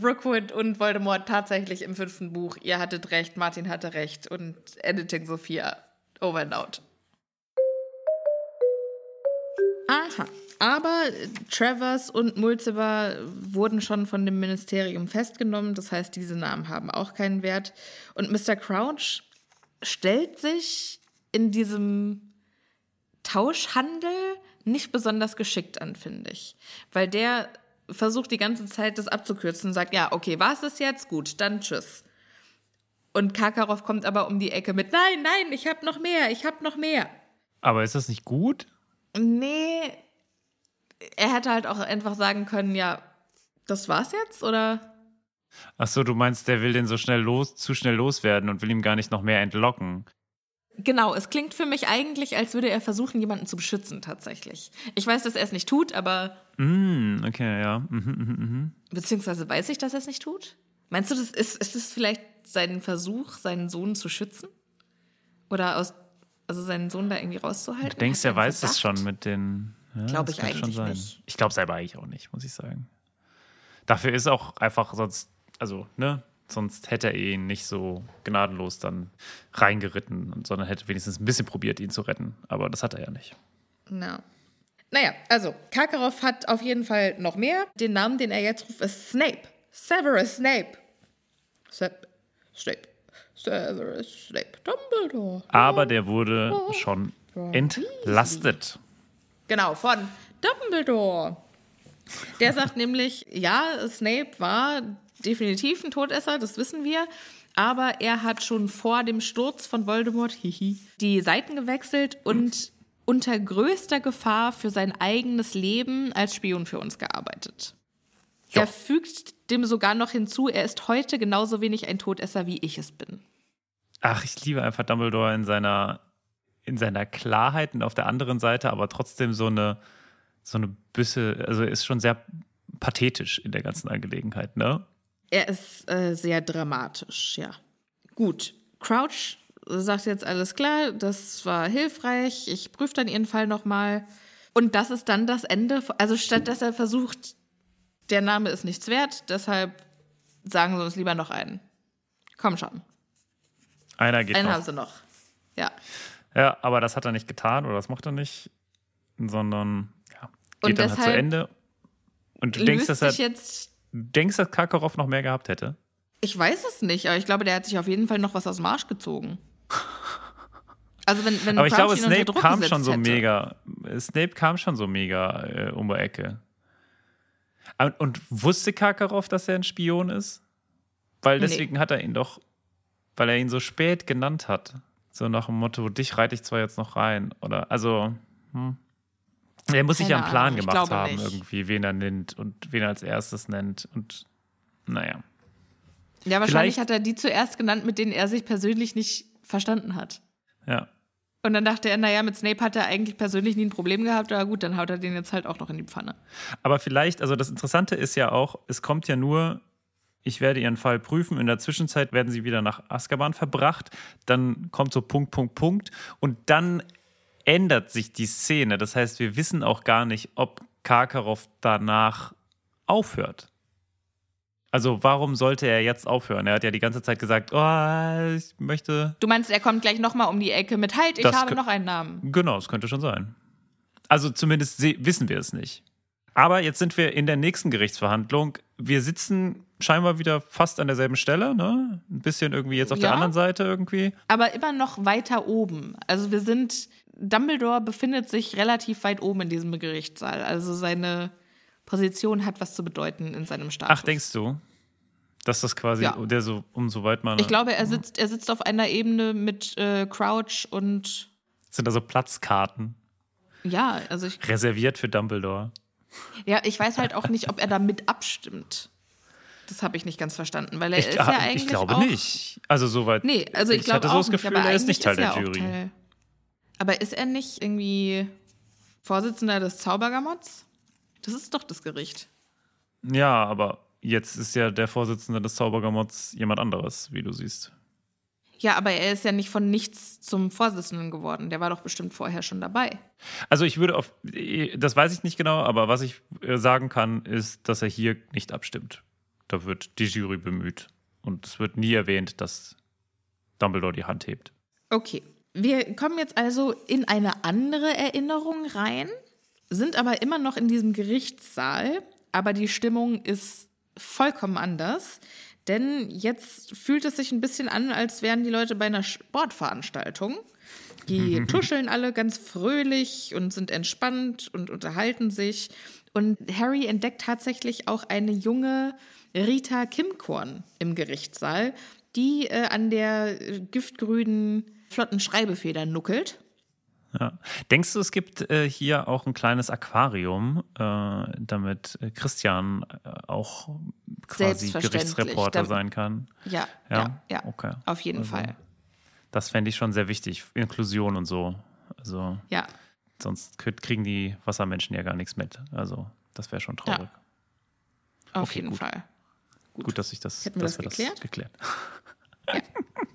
Rookwood und Voldemort tatsächlich im fünften Buch. Ihr hattet recht, Martin hatte recht und Editing Sophia. Over and out. Aha. Aber äh, Travers und Mulciber wurden schon von dem Ministerium festgenommen. Das heißt, diese Namen haben auch keinen Wert. Und Mr. Crouch stellt sich in diesem Tauschhandel nicht besonders geschickt an, finde ich. Weil der versucht die ganze Zeit, das abzukürzen und sagt, ja, okay, war es das jetzt? Gut, dann tschüss. Und Karkaroff kommt aber um die Ecke mit, nein, nein, ich hab noch mehr, ich hab noch mehr. Aber ist das nicht gut? Nee, er hätte halt auch einfach sagen können, ja, das war's jetzt, oder? Ach so, du meinst, der will den so schnell los, zu schnell loswerden und will ihm gar nicht noch mehr entlocken. Genau, es klingt für mich eigentlich, als würde er versuchen, jemanden zu beschützen, tatsächlich. Ich weiß, dass er es nicht tut, aber Mm, okay, ja. Mhm, mhm, mhm. beziehungsweise weiß ich, dass er es nicht tut? Meinst du, das ist, ist es vielleicht sein Versuch, seinen Sohn zu schützen? Oder aus, also seinen Sohn da irgendwie rauszuhalten? Du denkst, er weiß es schon mit den. Ja, Glaub das ich eigentlich sein. nicht. Ich glaube selber eigentlich auch nicht, muss ich sagen. Dafür ist auch einfach sonst, also, ne, sonst hätte er ihn nicht so gnadenlos dann reingeritten, sondern hätte wenigstens ein bisschen probiert, ihn zu retten. Aber das hat er ja nicht. Na. Naja, also Karkaroff hat auf jeden Fall noch mehr. Den Namen, den er jetzt ruft, ist Snape. Severus Snape. Snape. Snape. Severus Snape. Dumbledore. Aber der wurde schon entlastet. Genau, von Dumbledore. Der sagt nämlich, ja, Snape war definitiv ein Todesser, das wissen wir. Aber er hat schon vor dem Sturz von Voldemort hihi, die Seiten gewechselt und unter größter Gefahr für sein eigenes Leben als Spion für uns gearbeitet. Ja. Er fügt dem sogar noch hinzu, er ist heute genauso wenig ein Todesser, wie ich es bin. Ach, ich liebe einfach Dumbledore in seiner, in seiner Klarheit und auf der anderen Seite aber trotzdem so eine, so eine Büsse, also ist schon sehr pathetisch in der ganzen Angelegenheit, ne? Er ist äh, sehr dramatisch, ja. Gut, Crouch sagt jetzt alles klar, das war hilfreich, ich prüfe dann ihren Fall nochmal. Und das ist dann das Ende. Also statt dass er versucht, der Name ist nichts wert, deshalb sagen sie uns lieber noch einen. Komm schon, Einer geht einen noch. haben sie noch. Ja. Ja, aber das hat er nicht getan oder das macht er nicht, sondern ja, geht Und dann halt zu Ende. Und du denkst, dass er, jetzt. Denkst, dass Karkaroff noch mehr gehabt hätte? Ich weiß es nicht, aber ich glaube, der hat sich auf jeden Fall noch was aus dem Arsch gezogen. Also wenn, wenn Aber ich Crouch glaube, Snape kam schon so hätte. mega. Snape kam schon so mega äh, um die Ecke. Und, und wusste Karkaroff, dass er ein Spion ist? Weil Nee. deswegen hat er ihn doch, weil er ihn so spät genannt hat. So nach dem Motto, dich reite ich zwar jetzt noch rein. Oder also, hm. Er muss sich ja einen Plan Ahnung, gemacht haben, nicht. irgendwie, wen er nennt und wen er als erstes nennt. Und naja. Ja, wahrscheinlich Vielleicht- hat er die zuerst genannt, mit denen er sich persönlich nicht verstanden hat. Ja. Und dann dachte er, naja, mit Snape hat er eigentlich persönlich nie ein Problem gehabt, aber gut, dann haut er den jetzt halt auch noch in die Pfanne. Aber vielleicht, also das Interessante ist ja auch, es kommt ja nur, ich werde Ihren Fall prüfen, in der Zwischenzeit werden Sie wieder nach Azkaban verbracht, dann kommt so Punkt, Punkt, Punkt und dann ändert sich die Szene. Das heißt, wir wissen auch gar nicht, ob Karkaroff danach aufhört. Also warum sollte er jetzt aufhören? Er hat ja die ganze Zeit gesagt, oh, ich möchte Du meinst, er kommt gleich nochmal um die Ecke mit Halt, ich Das habe noch einen Namen. Genau, das könnte schon sein. Also zumindest se- wissen wir es nicht. Aber jetzt sind wir in der nächsten Gerichtsverhandlung. Wir sitzen scheinbar wieder fast an derselben Stelle, ne? Ein bisschen irgendwie jetzt auf der Ja. anderen Seite irgendwie. Aber immer noch weiter oben. Also wir sind, Dumbledore befindet sich relativ weit oben in diesem Gerichtssaal. Also seine Position hat was zu bedeuten in seinem Status. Ach, denkst du, dass das quasi Ja. der so umsoweit man Ich glaube, er sitzt, er sitzt auf einer Ebene mit äh, Crouch und sind da so Platzkarten ja, also ich, reserviert für Dumbledore? ja, ich weiß halt auch nicht, ob er da mit abstimmt. Das habe ich nicht ganz verstanden, weil er Ich, ist ja eigentlich ich glaube auch, nicht. Also soweit. Nee, also ich, ich glaube hatte auch so das nicht, Gefühl, aber er ist nicht Teil der er auch Jury. Teil. Aber ist er nicht irgendwie Vorsitzender des Zaubergamotts? Das ist doch das Gericht. Ja, aber jetzt ist ja der Vorsitzende des Zaubergamotts jemand anderes, wie du siehst. Ja, aber er ist ja nicht von nichts zum Vorsitzenden geworden. Der war doch bestimmt vorher schon dabei. Also ich würde auf, das weiß ich nicht genau, aber was ich äh, sagen kann, ist, dass er hier nicht abstimmt. Da wird die Jury bemüht. Und es wird nie erwähnt, dass Dumbledore die Hand hebt. Okay. Wir kommen jetzt also in eine andere Erinnerung rein, sind aber immer noch in diesem Gerichtssaal, aber die Stimmung ist vollkommen anders. Denn jetzt fühlt es sich ein bisschen an, als wären die Leute bei einer Sportveranstaltung. Die tuscheln alle ganz fröhlich und sind entspannt und unterhalten sich. Und Harry entdeckt tatsächlich auch eine junge Rita Kimkorn im Gerichtssaal, die äh, an der äh, giftgrünen flotten Schreibefeder nuckelt. Ja. Denkst du, es gibt äh, hier auch ein kleines Aquarium, äh, damit Christian äh, auch quasi. Gerichtsreporter sein kann? Ja, Ja? ja, ja. Okay. Auf jeden Also- Fall. Das fände ich schon sehr wichtig. Inklusion und so. Also Ja. sonst kriegen die Wassermenschen ja gar nichts mit. Also das wäre schon traurig. Auf Okay, jeden gut. Fall. Gut, dass ich das, wir dass das wir geklärt? das geklärt.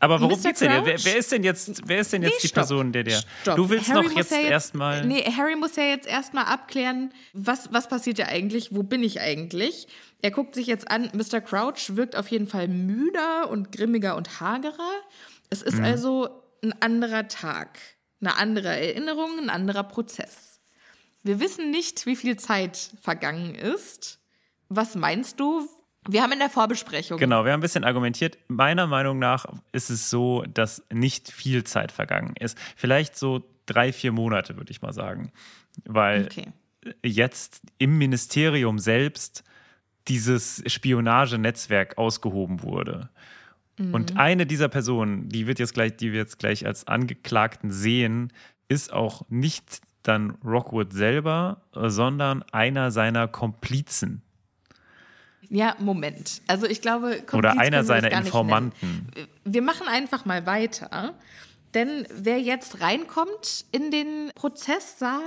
Aber worum geht's denn? Wer, wer ist denn jetzt, wer ist denn jetzt Nee, die stopp. Person, der der. Stopp. Du willst Harry noch muss jetzt, ja erstmal. Nee, Harry muss ja jetzt erstmal abklären, was, was passiert ja eigentlich, wo bin ich eigentlich? Er guckt sich jetzt an, Mr. Crouch wirkt auf jeden Fall müder und grimmiger und hagerer. Es Mhm. ist also ein anderer Tag, eine andere Erinnerung, ein anderer Prozess. Wir wissen nicht, wie viel Zeit vergangen ist. Was meinst du? Wir haben in der Vorbesprechung Genau, wir haben ein bisschen argumentiert. Meiner Meinung nach ist es so, dass nicht viel Zeit vergangen ist. Vielleicht so drei, vier Monate, würde ich mal sagen. Weil Okay. jetzt im Ministerium selbst dieses Spionagenetzwerk ausgehoben wurde. Und eine dieser Personen, die wird jetzt gleich, die wir jetzt gleich als Angeklagten sehen, ist auch nicht dann Rockwood selber, sondern einer seiner Komplizen Ja, Moment. Also ich glaube, oder einer seiner. Informanten. Wir machen einfach mal weiter. Denn wer jetzt reinkommt in den Prozesssaal,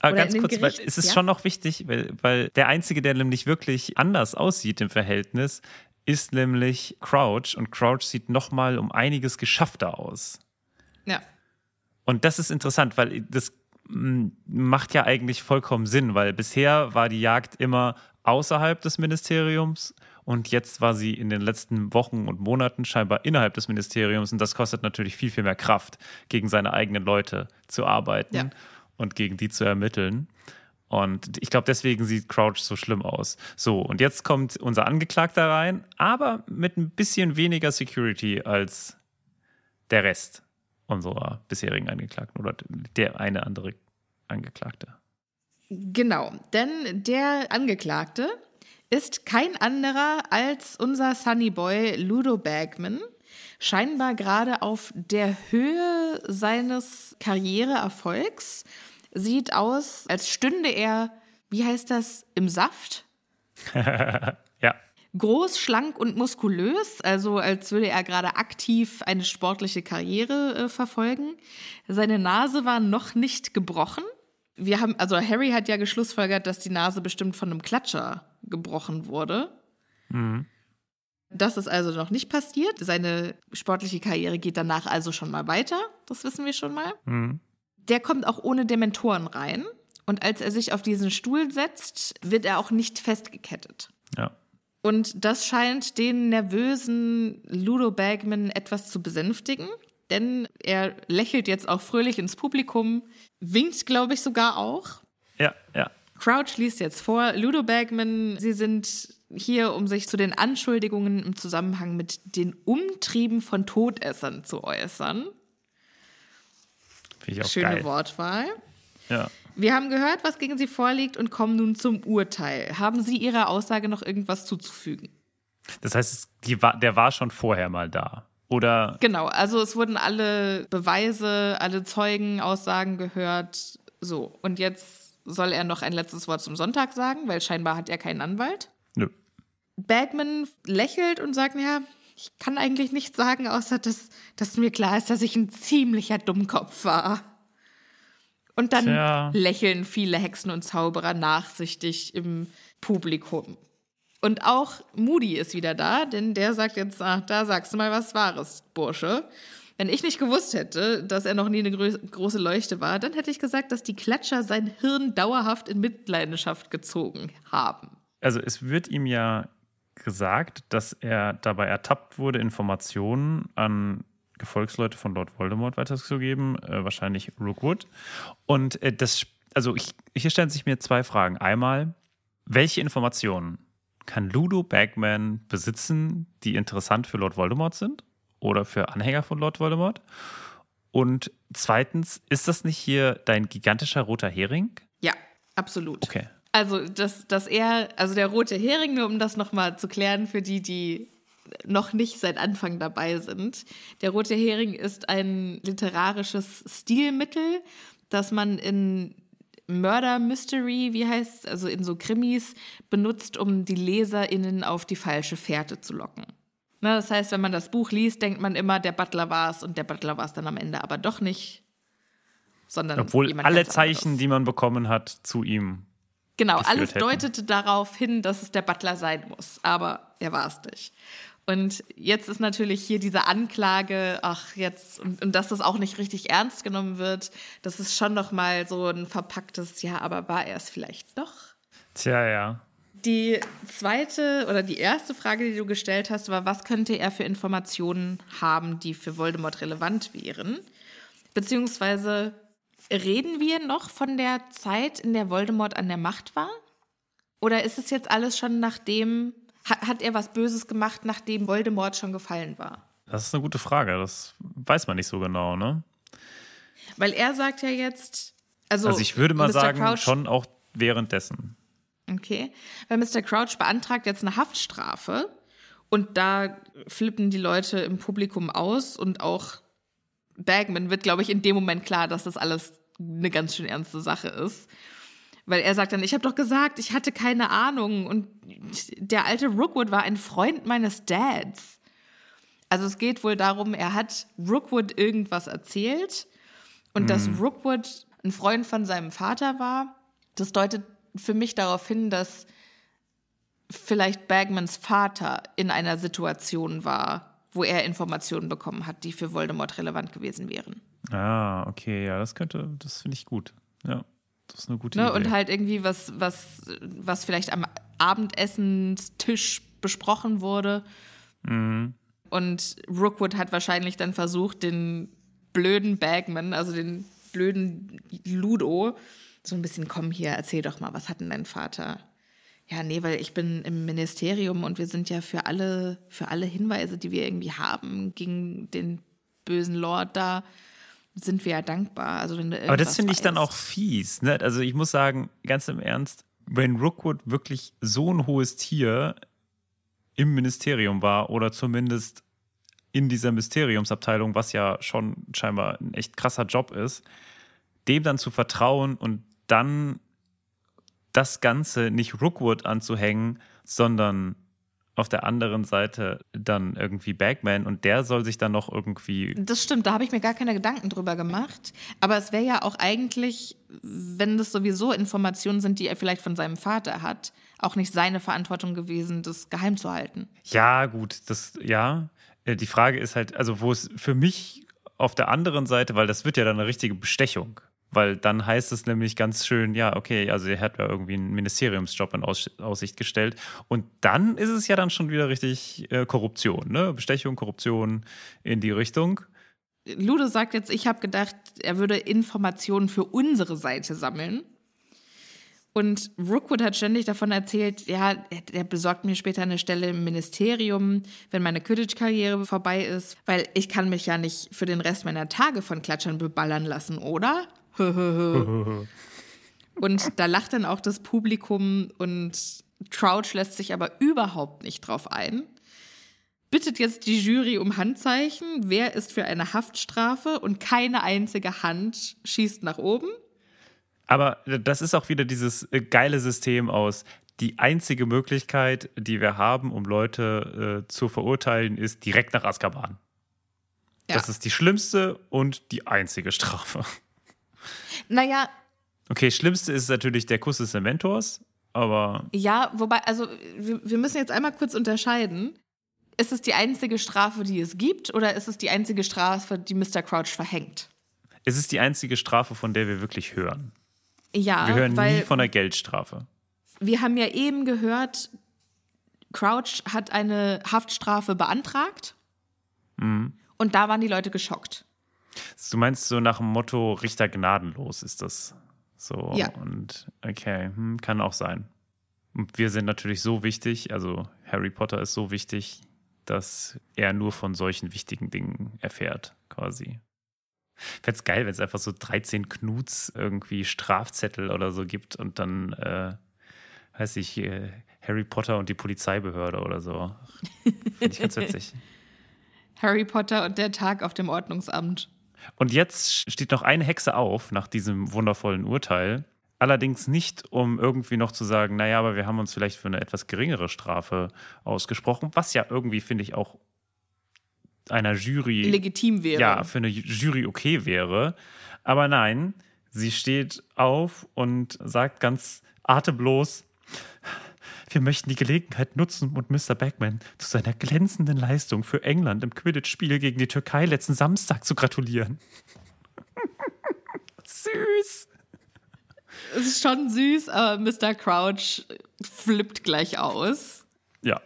Aber Oder ganz kurz, weil Gerichts- es ist ja? schon noch wichtig, weil, weil der Einzige, der nämlich wirklich anders aussieht im Verhältnis, ist nämlich Crouch. Und Crouch sieht noch mal um einiges geschaffter aus. ja, Und das ist interessant, weil das mm, macht ja eigentlich vollkommen Sinn, weil bisher war die Jagd immer außerhalb des Ministeriums und jetzt war sie in den letzten Wochen und Monaten scheinbar innerhalb des Ministeriums und das kostet natürlich viel, viel mehr Kraft, gegen seine eigenen Leute zu arbeiten Ja. und gegen die zu ermitteln. Und ich glaube, deswegen sieht Crouch so schlimm aus. So, und jetzt kommt unser Angeklagter rein, aber mit ein bisschen weniger Security als der Rest unserer bisherigen Angeklagten oder der eine andere Angeklagte. Genau. Denn der Angeklagte ist kein anderer als unser Sunny Boy Ludo Bagman. Scheinbar gerade auf der Höhe seines Karriereerfolgs. Sieht aus, als stünde er, wie heißt das, im Saft? Ja, Groß, schlank und muskulös, also als würde er gerade aktiv eine sportliche Karriere äh, verfolgen. Seine Nase war noch nicht gebrochen. Wir haben, also Harry hat ja geschlussfolgert, dass die Nase bestimmt von einem Klatscher gebrochen wurde. Das ist also noch nicht passiert. Seine sportliche Karriere geht danach also schon mal weiter. Das wissen wir schon mal. Der kommt auch ohne Dementoren rein. Und als er sich auf diesen Stuhl setzt, wird er auch nicht festgekettet. ja. Und das scheint den nervösen Ludo Bagman etwas zu besänftigen, denn er lächelt jetzt auch fröhlich ins Publikum, winkt, glaube ich, sogar auch. Ja, ja. Crouch liest jetzt vor, Ludo Bagman, Sie sind hier, um sich zu den Anschuldigungen im Zusammenhang mit den Umtrieben von Todessern zu äußern. Finde ich auch Schöne geil. Wortwahl. Ja. Wir haben gehört, was gegen Sie vorliegt und kommen nun zum Urteil. Haben Sie Ihrer Aussage noch irgendwas zuzufügen? Das heißt, war, der war schon vorher mal da. Oder Genau, also es wurden alle Beweise, alle Zeugenaussagen gehört. So, und jetzt soll er noch ein letztes Wort zum Sonntag sagen, weil scheinbar hat er keinen Anwalt. nö. Bagman lächelt und sagt, ja, ich kann eigentlich nichts sagen, außer dass, dass mir klar ist, dass ich ein ziemlicher Dummkopf war. Und dann Tja. lächeln viele Hexen und Zauberer nachsichtig im Publikum. Und auch Moody ist wieder da, denn der sagt jetzt, ach, da sagst du mal was Wahres, Bursche. Wenn ich nicht gewusst hätte, dass er noch nie eine große Leuchte war, dann hätte ich gesagt, dass die Klatscher sein Hirn dauerhaft in Mitleidenschaft gezogen haben. Also es wird ihm ja gesagt, dass er dabei ertappt wurde, Informationen an Gefolgsleute von Lord Voldemort weiterzugeben, äh, wahrscheinlich Rookwood. Und äh, das, also ich, hier stellen sich mir zwei Fragen. Einmal, welche Informationen kann Ludo Bagman besitzen, die interessant für Lord Voldemort sind oder für Anhänger von Lord Voldemort? Und zweitens, ist das nicht hier dein gigantischer roter Hering? Ja, absolut. Okay. Also, dass, dass er, also der rote Hering, nur um das nochmal zu klären für die, die noch nicht seit Anfang dabei sind. Der rote Hering ist ein literarisches Stilmittel, das man in Murder Mystery, wie heißt also in so Krimis, benutzt, um die LeserInnen auf die falsche Fährte zu locken. Na, das heißt, wenn man das Buch liest, denkt man immer, der Butler war es und der Butler war es dann am Ende aber doch nicht. Sondern Obwohl alle anderes. Zeichen, die man bekommen hat, zu ihm. Genau, alles hätten. deutete darauf hin, dass es der Butler sein muss, aber er war es nicht. Und jetzt ist natürlich hier diese Anklage, ach jetzt, und, und dass das auch nicht richtig ernst genommen wird, das ist schon noch mal so ein verpacktes, ja, aber war er es vielleicht doch? Tja, ja. Die zweite oder die erste Frage, die du gestellt hast, war, was könnte er für Informationen haben, die für Voldemort relevant wären? Beziehungsweise reden wir noch von der Zeit, in der Voldemort an der Macht war? Oder ist es jetzt alles schon nachdem, hat, hat er was Böses gemacht, nachdem Voldemort schon gefallen war? Das ist eine gute Frage. Das weiß man nicht so genau, ne? Weil er sagt ja jetzt, also, Also ich würde mal Mr. sagen, Crouch, schon auch währenddessen. Okay. Weil Mr. Crouch beantragt jetzt eine Haftstrafe und da flippen die Leute im Publikum aus und auch Bagman wird, glaube ich, in dem Moment klar, dass das alles eine ganz schön ernste Sache ist. Weil er sagt dann, ich habe doch gesagt, ich hatte keine Ahnung und der alte Rookwood war ein Freund meines Dads. Also es geht wohl darum, er hat Rookwood irgendwas erzählt und dass Rookwood ein Freund von seinem Vater war. Das deutet für mich darauf hin, dass vielleicht Bagmans Vater in einer Situation war, wo er Informationen bekommen hat, die für Voldemort relevant gewesen wären. Ah, okay, ja, das könnte, das finde ich gut. Ja, das ist eine gute Ne? Idee. Und halt irgendwie was, was, was vielleicht am Abendessenstisch besprochen wurde. Mhm. Und Rookwood hat wahrscheinlich dann versucht, den blöden Bagman, also den blöden Ludo, so ein bisschen, komm hier, erzähl doch mal, was hat denn dein Vater? Ja, nee, weil ich bin im Ministerium und wir sind ja für alle, für alle Hinweise, die wir irgendwie haben gegen den bösen Lord da, sind wir ja dankbar. Also Aber das finde ich dann auch fies. Ne? Also ich muss sagen, ganz im Ernst, wenn Rookwood wirklich so ein hohes Tier im Ministerium war oder zumindest in dieser Mysteriumsabteilung, was ja schon scheinbar ein echt krasser Job ist, dem dann zu vertrauen und dann das Ganze nicht Rookwood anzuhängen, sondern auf der anderen Seite dann irgendwie Bagman und der soll sich dann noch irgendwie Das stimmt, da habe ich mir gar keine Gedanken drüber gemacht. Aber es wäre ja auch eigentlich, wenn das sowieso Informationen sind, die er vielleicht von seinem Vater hat, auch nicht seine Verantwortung gewesen, das geheim zu halten. Ja, gut, das, ja. Äh, Die Frage ist halt, also wo es für mich auf der anderen Seite, weil das wird ja dann eine richtige Bestechung. Weil dann heißt es nämlich ganz schön, ja, okay, also er hat ja irgendwie einen Ministeriumsjob in Aus Aussicht gestellt. Und dann ist es ja dann schon wieder richtig äh, Korruption, ne? Bestechung, Korruption in die Richtung. Ludo sagt jetzt, ich habe gedacht, er würde Informationen für unsere Seite sammeln. Und Rookwood hat ständig davon erzählt, ja, er besorgt mir später eine Stelle im Ministerium, wenn meine Quidditch-Karriere vorbei ist, weil ich kann mich ja nicht für den Rest meiner Tage von Klatschern beballern lassen, oder? und da lacht dann auch das Publikum und Crouch lässt sich aber überhaupt nicht drauf ein. Bittet jetzt die Jury um Handzeichen. Wer ist für eine Haftstrafe? Und keine einzige Hand schießt nach oben. Aber das ist auch wieder dieses äh, geile System aus. Die einzige Möglichkeit, die wir haben, um Leute äh, zu verurteilen, ist direkt nach Azkaban. Ja. Das ist die schlimmste und die einzige Strafe. Naja, Okay, schlimmste ist natürlich der Kuss des Mentors, aber ja, wobei, also wir, wir müssen jetzt einmal kurz unterscheiden. Ist es die einzige Strafe, die es gibt, oder ist es die einzige Strafe, die Mr. Crouch verhängt? es ist die einzige Strafe, von der wir wirklich hören. Ja, Wir hören nie von der Geldstrafe. wir haben ja eben gehört, Crouch hat eine Haftstrafe beantragt. Mhm. Und da waren die Leute geschockt. Du meinst so nach dem Motto Richter gnadenlos ist das so Ja. und okay, hm, kann auch sein. Und wir sind natürlich so wichtig, also Harry Potter ist so wichtig, dass er nur von solchen wichtigen Dingen erfährt, quasi. Fände es geil, wenn es einfach so 13 Knuts irgendwie Strafzettel oder so gibt und dann, äh, weiß ich, äh, Harry Potter und die Polizeibehörde oder so. Finde ich ganz witzig. Harry Potter und der Tag auf dem Ordnungsamt. Und jetzt steht noch eine Hexe auf nach diesem wundervollen Urteil. Allerdings nicht, um irgendwie noch zu sagen, naja, aber wir haben uns vielleicht für eine etwas geringere Strafe ausgesprochen, was ja irgendwie, finde ich, auch einer Jury, Legitim wäre. ja, für eine Jury okay wäre. Aber nein, sie steht auf und sagt ganz atemlos, Wir möchten die Gelegenheit nutzen und Mr. Bagman zu seiner glänzenden Leistung für England im Quidditch-Spiel gegen die Türkei letzten Samstag zu gratulieren. Süß. Es ist schon süß, aber Mr. Crouch flippt gleich aus. Ja,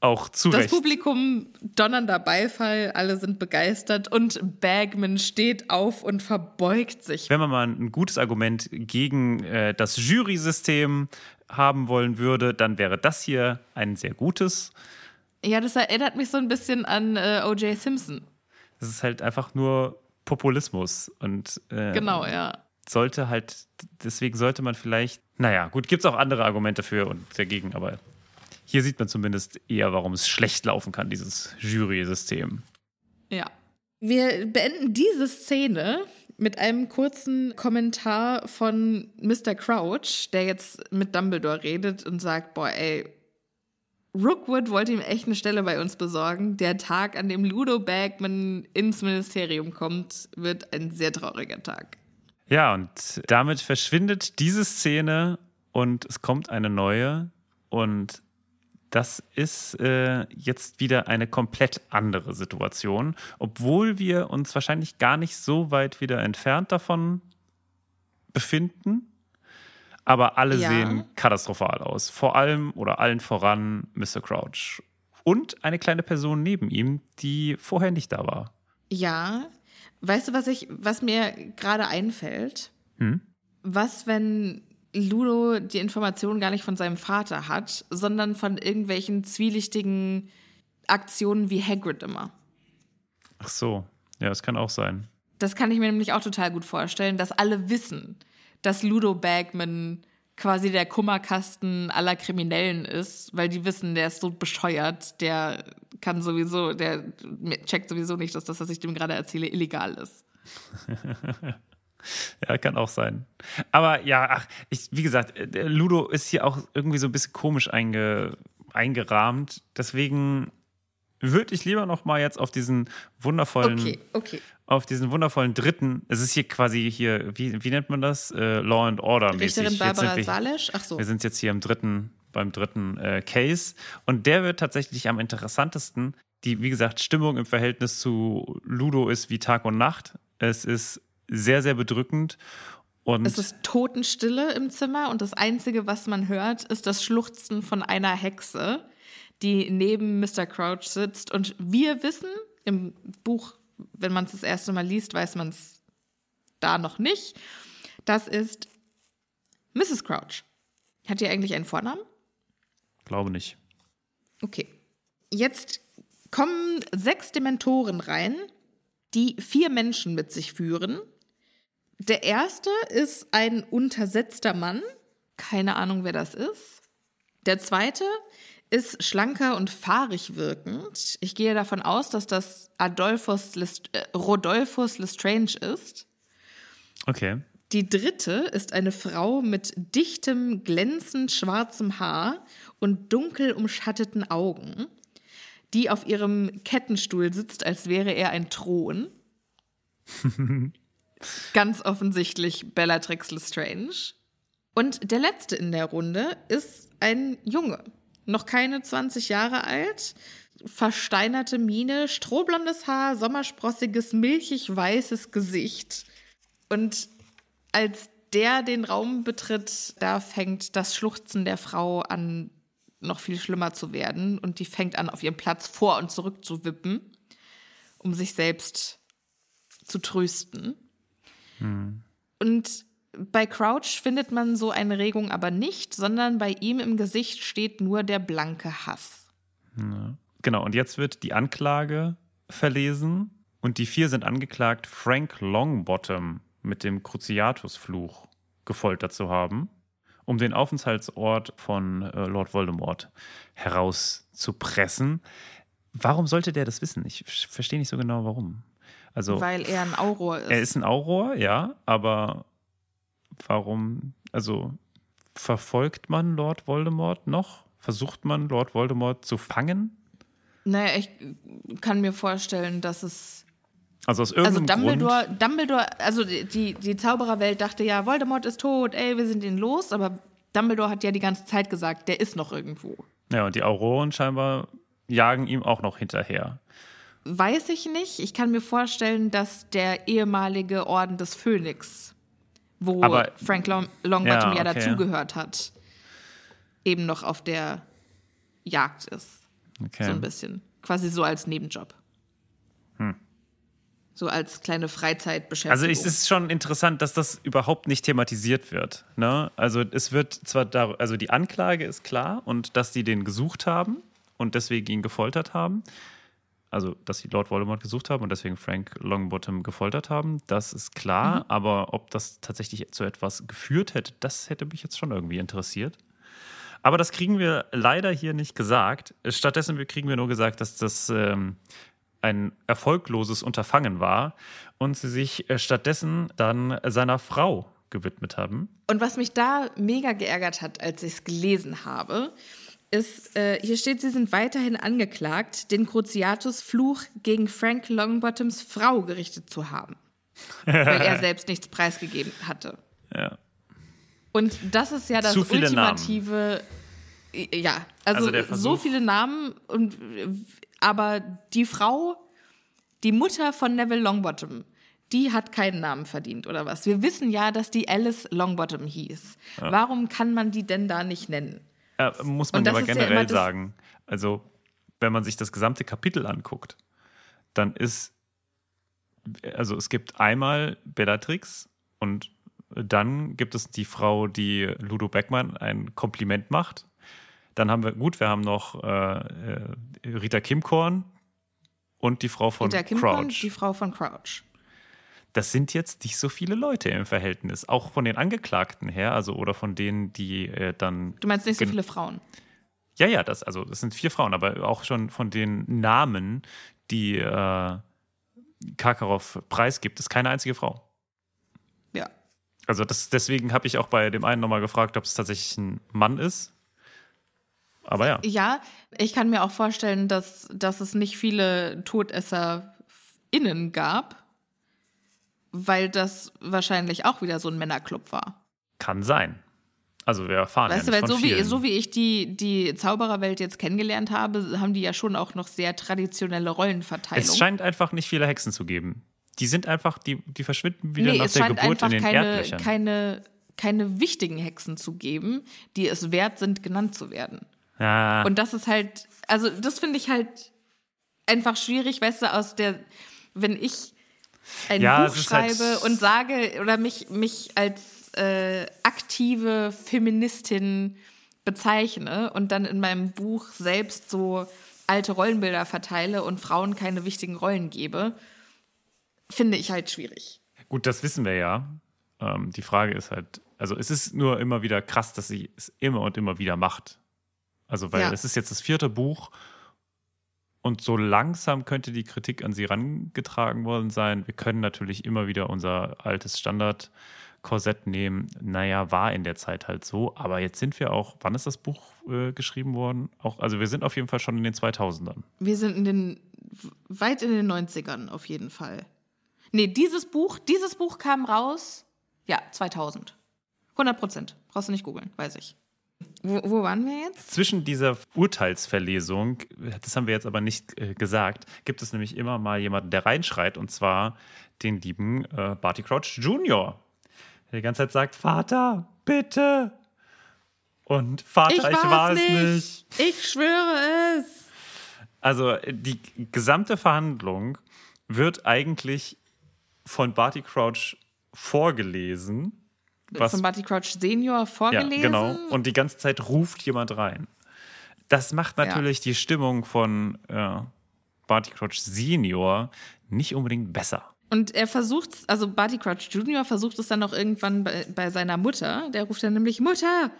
auch zu Das Recht. Publikum donnernder Beifall, alle sind begeistert und Bagman steht auf und verbeugt sich. Wenn man mal ein gutes Argument gegen äh, das Jury-System haben wollen würde, dann wäre das hier ein sehr gutes. Ja, das erinnert mich so ein bisschen an äh, O.J. Simpson. Das ist halt einfach nur Populismus und äh, Genau, ja. sollte halt, deswegen sollte man vielleicht, naja, gut, gibt es auch andere Argumente für und dagegen, aber hier sieht man zumindest eher, warum es schlecht laufen kann, dieses Jury-System. Ja. Wir beenden diese Szene mit einem kurzen Kommentar von Mr. Crouch, der jetzt mit Dumbledore redet und sagt, boah, ey, Rookwood wollte ihm echt eine Stelle bei uns besorgen. Der Tag, an dem Ludo Bagman ins Ministerium kommt, wird ein sehr trauriger Tag. Ja, und damit verschwindet diese Szene und es kommt eine neue und das ist äh, jetzt wieder eine komplett andere Situation, obwohl wir uns wahrscheinlich gar nicht so weit wieder entfernt davon befinden. Aber alle Ja. sehen katastrophal aus. Vor allem oder allen voran Mr. Crouch. Und eine kleine Person neben ihm, die vorher nicht da war. Ja, weißt du, was ich, was mir gerade einfällt? Hm? Was, wenn Ludo die Information gar nicht von seinem Vater hat, sondern von irgendwelchen zwielichtigen Aktionen wie Hagrid immer? Ach so, ja, das kann auch sein. Das kann ich mir nämlich auch total gut vorstellen, dass alle wissen, dass Ludo Bagman quasi der Kummerkasten aller Kriminellen ist, weil die wissen, der ist so bescheuert, der kann sowieso, der checkt sowieso nicht, dass das, was ich dem gerade erzähle, illegal ist. Ja, kann auch sein. Aber ja, ach, ich, wie gesagt, äh, Ludo ist hier auch irgendwie so ein bisschen komisch einge, eingerahmt. Deswegen würde ich lieber noch mal jetzt auf diesen wundervollen, Okay, okay. auf diesen wundervollen dritten. Es ist hier quasi hier, wie, wie nennt man das? Äh, Law and Order mäßig. Richterin Jetzt Barbara wir- Salesch? Ach so. wir sind jetzt hier im dritten, beim dritten äh, Case. Und der wird tatsächlich am interessantesten. Die, wie gesagt, Stimmung im Verhältnis zu Ludo ist wie Tag und Nacht. Es ist sehr, sehr bedrückend. Und Es ist Totenstille im Zimmer und das Einzige, was man hört, ist das Schluchzen von einer Hexe, die neben Mr. Crouch sitzt. Und wir wissen, im Buch, wenn man es das erste Mal liest, weiß man es da noch nicht. Das ist Mrs. Crouch. Hat die eigentlich einen Vornamen? glaube nicht. Okay. Jetzt kommen sechs Dementoren rein, die vier Menschen mit sich führen. Der erste ist ein untersetzter Mann. Keine Ahnung, wer das ist. Der zweite ist schlanker und fahrig wirkend. Ich gehe davon aus, dass das Adolphus Lest äh, Rodolphus Lestrange ist. Okay. Die dritte ist eine Frau mit dichtem, glänzend schwarzem Haar und dunkel umschatteten Augen, die auf ihrem Kettenstuhl sitzt, als wäre er ein Thron. Ganz offensichtlich Bellatrix Lestrange. Und der letzte in der Runde ist ein Junge, noch keine 20 Jahre alt, versteinerte Miene, strohblondes Haar, sommersprossiges, milchig weißes Gesicht. Und als der den Raum betritt, da fängt das Schluchzen der Frau an, noch viel schlimmer zu werden. Und die fängt an, auf ihrem Platz vor und zurück zu wippen, um sich selbst zu trösten. Und bei Crouch findet man so eine Regung aber nicht, sondern bei ihm im Gesicht steht nur der blanke Hass. Genau, und jetzt wird die Anklage verlesen und die vier sind angeklagt, Frank Longbottom mit dem Cruciatus-Fluch gefoltert zu haben, um den Aufenthaltsort von äh, Lord Voldemort herauszupressen. Warum sollte der das wissen? Ich verstehe nicht so genau, warum. Also, Weil er ein Auror ist. er ist ein Auror, ja, aber warum, also verfolgt man Lord Voldemort noch? Versucht man Lord Voldemort zu fangen? naja, ich kann mir vorstellen, dass es Also aus Also irgendeinem Dumbledore, Grund. Dumbledore, also die, die, die Zaubererwelt dachte ja, Voldemort ist tot, ey, wir sind ihn los, aber Dumbledore hat ja die ganze Zeit gesagt, der ist noch irgendwo. Ja, und die Auroren scheinbar jagen ihm auch noch hinterher. Weiß ich nicht. Ich kann mir vorstellen, dass der ehemalige Orden des Phönix, wo Aber- Frank Long Longbottom ja, Ja, okay. dazugehört hat, eben noch auf der Jagd ist. Okay. So ein bisschen. Quasi so als Nebenjob. So als kleine Freizeitbeschäftigung. Also es ist schon interessant, dass das überhaupt nicht thematisiert wird. Ne? Also es wird zwar da, also die Anklage ist klar und dass die den gesucht haben und deswegen ihn gefoltert haben. Also, dass sie Lord Voldemort gesucht haben und deswegen Frank Longbottom gefoltert haben, das ist klar. Aber ob das tatsächlich zu etwas geführt hätte, das hätte mich jetzt schon irgendwie interessiert. Aber das kriegen wir leider hier nicht gesagt. Stattdessen kriegen wir nur gesagt, dass das ähm, ein erfolgloses Unterfangen war und sie sich äh, stattdessen dann seiner Frau gewidmet haben. Und was mich da mega geärgert hat, als ich es gelesen habe, ist, äh, hier steht, sie sind weiterhin angeklagt, den Cruciatus-Fluch gegen Frank Longbottoms Frau gerichtet zu haben. weil er selbst nichts preisgegeben hatte. Ja. Und das ist ja das Zu viele ultimative. Ja, also, Also so viele Namen und aber die Frau, die Mutter von Neville Longbottom, die hat keinen Namen verdient oder was? Wir wissen ja, dass die Alice Longbottom hieß. Warum kann man die denn da nicht nennen? Äh, muss man aber ja generell das- sagen. Also, wenn man sich das gesamte Kapitel anguckt, dann ist, also es gibt einmal Bellatrix und dann gibt es die Frau, die Ludo Beckmann ein Kompliment macht. Dann haben wir, gut, wir haben noch äh, äh, Rita Kimkorn und die Frau von Rita Kimcorn, Crouch. die Frau von Crouch. Das sind jetzt nicht so viele Leute im Verhältnis. Auch von den Angeklagten her, also oder von denen, die äh, dann. Du meinst nicht so viele Frauen? Ja, ja, das, also das sind vier Frauen, aber auch schon von den Namen, die äh, Karkaroff preisgibt, ist keine einzige Frau. Ja. Also das, deswegen habe ich auch bei dem einen nochmal gefragt, ob es tatsächlich ein Mann ist. Aber ja. Ja, ich kann mir auch vorstellen, dass, dass es nicht viele TodesserInnen gab, weil das wahrscheinlich auch wieder so ein Männerclub war. Kann sein. Also wir erfahren Weißt ja du, nicht weil von so wie, so wie ich die, die Zaubererwelt jetzt kennengelernt habe, haben die ja schon auch noch sehr traditionelle Rollenverteilung. es scheint einfach nicht viele Hexen zu geben. Die sind einfach, die, die verschwinden wieder nee, nach es der scheint Geburt in einfach den keine, Erdlöchern. keine, keine wichtigen Hexen zu geben, die es wert sind, genannt zu werden. ja, Und das ist halt, also das finde ich halt einfach schwierig, weißt du, aus der, wenn ich ein Ja, Buch halt- schreibe und sage oder mich, mich als äh, aktive Feministin bezeichne und dann in meinem Buch selbst so alte Rollenbilder verteile und Frauen keine wichtigen Rollen gebe, finde ich halt schwierig. Gut, das wissen wir ja. Ähm, die Frage ist halt, also es ist nur immer wieder krass, dass sie es immer und immer wieder macht. Also, weil Ja. es ist jetzt das vierte Buch und so langsam könnte die Kritik an sie rangetragen worden sein. Wir können natürlich immer wieder unser altes Standardkorsett nehmen. Naja, war in der Zeit halt so, aber jetzt sind wir auch, wann ist das Buch äh, geschrieben worden? Auch, also wir sind auf jeden Fall schon in den 2000ern. Wir sind in den, weit in den 90ern auf jeden Fall. Nee, dieses Buch, dieses Buch kam raus, ja, 2000. 100 Prozent. Brauchst du nicht googeln, weiß ich. Wo, wo waren wir jetzt? Zwischen dieser Urteilsverlesung, das haben wir jetzt aber nicht äh, gesagt, gibt es nämlich immer mal jemanden, der reinschreit, und zwar den lieben äh, Barty Crouch Jr., der die ganze Zeit sagt, Vater, bitte. Und Vater, ich, war es nicht. Ich schwöre es. Also äh, die gesamte Verhandlung wird eigentlich von Barty Crouch vorgelesen. Was Von Barty Crouch Senior vorgelesen. Ja, genau. Und die ganze Zeit ruft jemand rein. Das macht natürlich die Stimmung von äh, Barty Crouch Senior nicht unbedingt besser. Und er versucht, also Barty Crouch Jr. versucht es dann noch irgendwann bei, bei seiner Mutter. Der ruft dann nämlich, Mutter,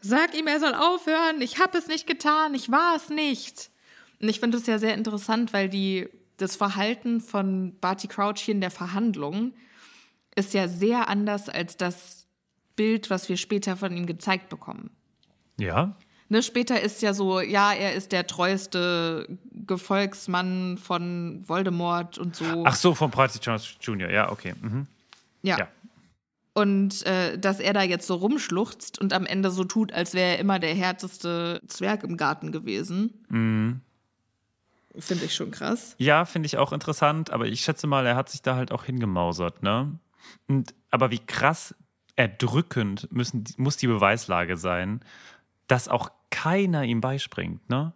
sag ihm, er soll aufhören. Ich habe es nicht getan. Ich war es nicht. Und ich finde es ja sehr interessant, weil die, das Verhalten von Barty Crouch hier in der Verhandlung ist ja sehr anders als das Bild, was wir später von ihm gezeigt bekommen. Ja, Ne, später ist ja so, ja, er ist der treueste Gefolgsmann von Voldemort und so. Ach so, von Barty Crouch Jr., ja, okay. Mhm. ja. ja. Und äh, dass er da jetzt so rumschluchzt und am Ende so tut, als wäre er immer der härteste Zwerg im Garten gewesen. Mhm. Finde ich schon krass. Ja, finde ich auch interessant, aber ich schätze mal, er hat sich da halt auch hingemausert, ne? Und, aber wie krass erdrückend müssen, muss die Beweislage sein, dass auch keiner ihm beispringt, ne?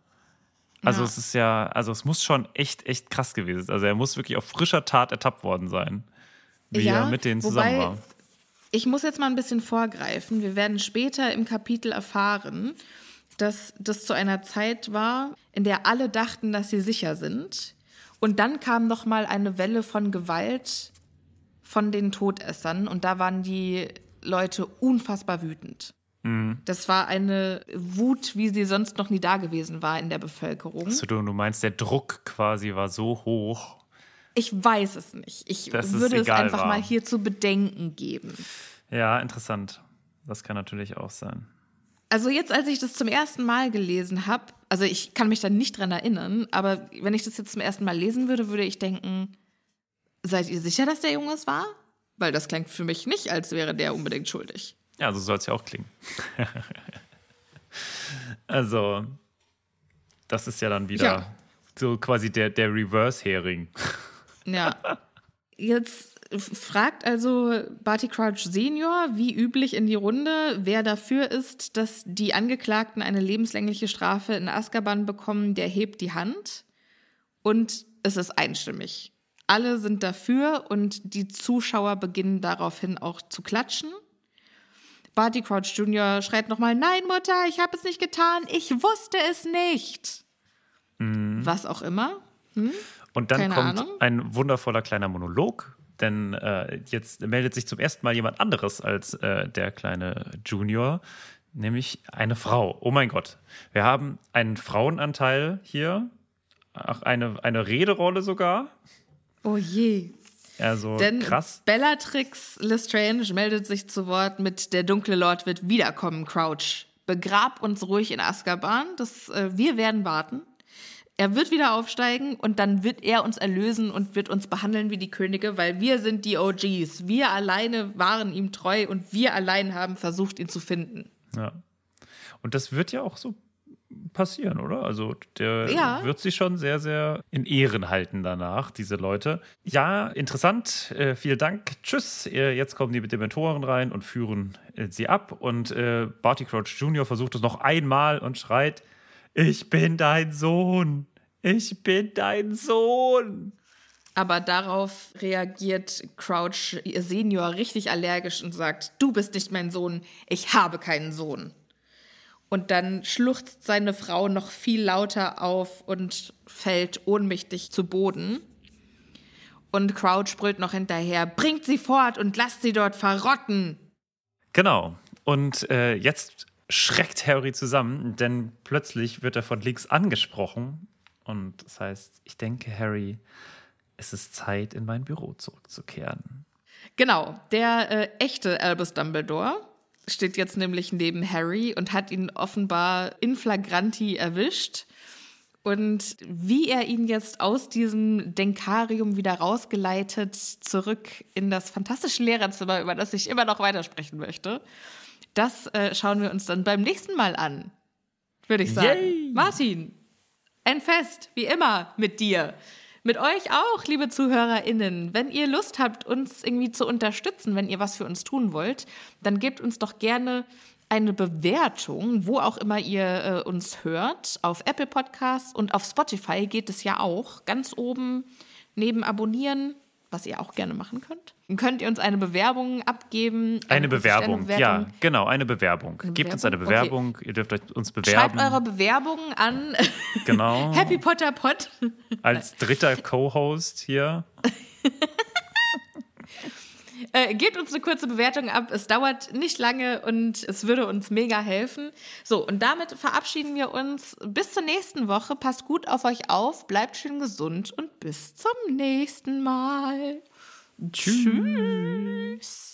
Also Ja. es ist ja, also es muss schon echt, echt krass gewesen sein. Also er muss wirklich auf frischer Tat ertappt worden sein, wie Ja, er mit denen zusammen war. Ich muss jetzt mal ein bisschen vorgreifen. Wir werden später im Kapitel erfahren, dass das zu einer Zeit war, in der alle dachten, dass sie sicher sind. Und dann kam noch mal eine Welle von Gewalt von den Todessern und da waren die Leute unfassbar wütend. Mhm. Das war eine Wut, wie sie sonst noch nie da gewesen war in der Bevölkerung. So, du, du meinst, der Druck quasi war so hoch. Ich weiß es nicht. Ich Dass es würde es einfach war. mal hier zu bedenken geben. Ja, interessant. Das kann natürlich auch sein. Also jetzt, als ich das zum ersten Mal gelesen habe, also ich kann mich da nicht dran erinnern, aber wenn ich das jetzt zum ersten Mal lesen würde, würde ich denken, seid ihr sicher, dass der Junge es war? Weil das klingt für mich nicht, als wäre der unbedingt schuldig. Ja, so soll es ja auch klingen. also, das ist ja dann wieder Ja. so quasi der, der Reverse-Hering. Ja. Jetzt fragt also Barty Crouch Senior, wie üblich in die Runde, wer dafür ist, dass die Angeklagten eine lebenslängliche Strafe in Azkaban bekommen, der hebt die Hand. Und es ist einstimmig. Alle sind dafür und die Zuschauer beginnen daraufhin auch zu klatschen. Barty Crouch Jr. schreit nochmal, nein, Mutter, ich habe es nicht getan, ich wusste es nicht. Was auch immer. Und dann Keine kommt Ahnung. ein wundervoller kleiner Monolog, denn äh, jetzt meldet sich zum ersten Mal jemand anderes als äh, der kleine Junior, nämlich eine Frau. Oh mein Gott. Wir haben einen Frauenanteil hier, auch eine, eine Rederolle sogar. Oh je. Also Denn krass. Bellatrix Lestrange meldet sich zu Wort mit Der dunkle Lord wird wiederkommen, Crouch. Begrab uns ruhig in Azkaban. Das, äh, wir werden warten. Er wird wieder aufsteigen und dann wird er uns erlösen und wird uns behandeln wie die Könige, weil wir sind die OGs. Wir alleine waren ihm treu und wir allein haben versucht, ihn zu finden. Ja. Und das wird ja auch so passieren, oder? Also der Ja. wird sich schon sehr, sehr in Ehren halten danach, diese Leute. Ja, interessant. Äh, vielen Dank. Tschüss. Äh, jetzt kommen die mit den Mentoren rein und führen äh, sie ab. Und äh, Barty Crouch Jr. versucht es noch einmal und schreit: Ich bin dein Sohn. Ich bin dein Sohn. Aber darauf reagiert Crouch Senior richtig allergisch und sagt, du bist nicht mein Sohn, ich habe keinen Sohn. Und dann schluchzt seine Frau noch viel lauter auf und fällt ohnmächtig zu Boden. Und Crouch brüllt noch hinterher, bringt sie fort und lasst sie dort verrotten. Genau. Und äh, jetzt schreckt Harry zusammen, denn plötzlich wird er von links angesprochen. Und das heißt, ich denke, Harry, es ist Zeit, in mein Büro zurückzukehren. Genau, der äh, echte Albus Dumbledore steht jetzt nämlich neben Harry und hat ihn offenbar in flagranti erwischt. Und wie er ihn jetzt aus diesem Denkarium wieder rausgeleitet, zurück in das fantastische Lehrerzimmer, über das ich immer noch weitersprechen möchte, das äh, schauen wir uns dann beim nächsten Mal an, würde ich sagen. Yay! Martin, ein Fest, wie immer, mit dir. Mit euch auch, liebe ZuhörerInnen. Wenn ihr Lust habt, uns irgendwie zu unterstützen, wenn ihr was für uns tun wollt, dann gebt uns doch gerne eine Bewertung, wo auch immer ihr äh, uns hört. Auf Apple Podcasts und auf Spotify geht es ja auch. Ganz oben neben Abonnieren, was ihr auch gerne machen könnt. Dann könnt ihr uns eine Bewerbung abgeben. Eine Bewerbung, ja, genau, eine Bewerbung. Gebt uns eine Bewerbung? Bewerbung, ihr dürft euch uns Schreibt bewerben. eure Bewerbungen an genau, Happy Potter Pod. als dritter Co-Host hier. Äh, gebt uns eine kurze Bewertung ab. Es dauert nicht lange und es würde uns mega helfen. So, und damit verabschieden wir uns bis zur nächsten Woche. Passt gut auf euch auf, bleibt schön gesund und bis zum nächsten Mal. Tschüss.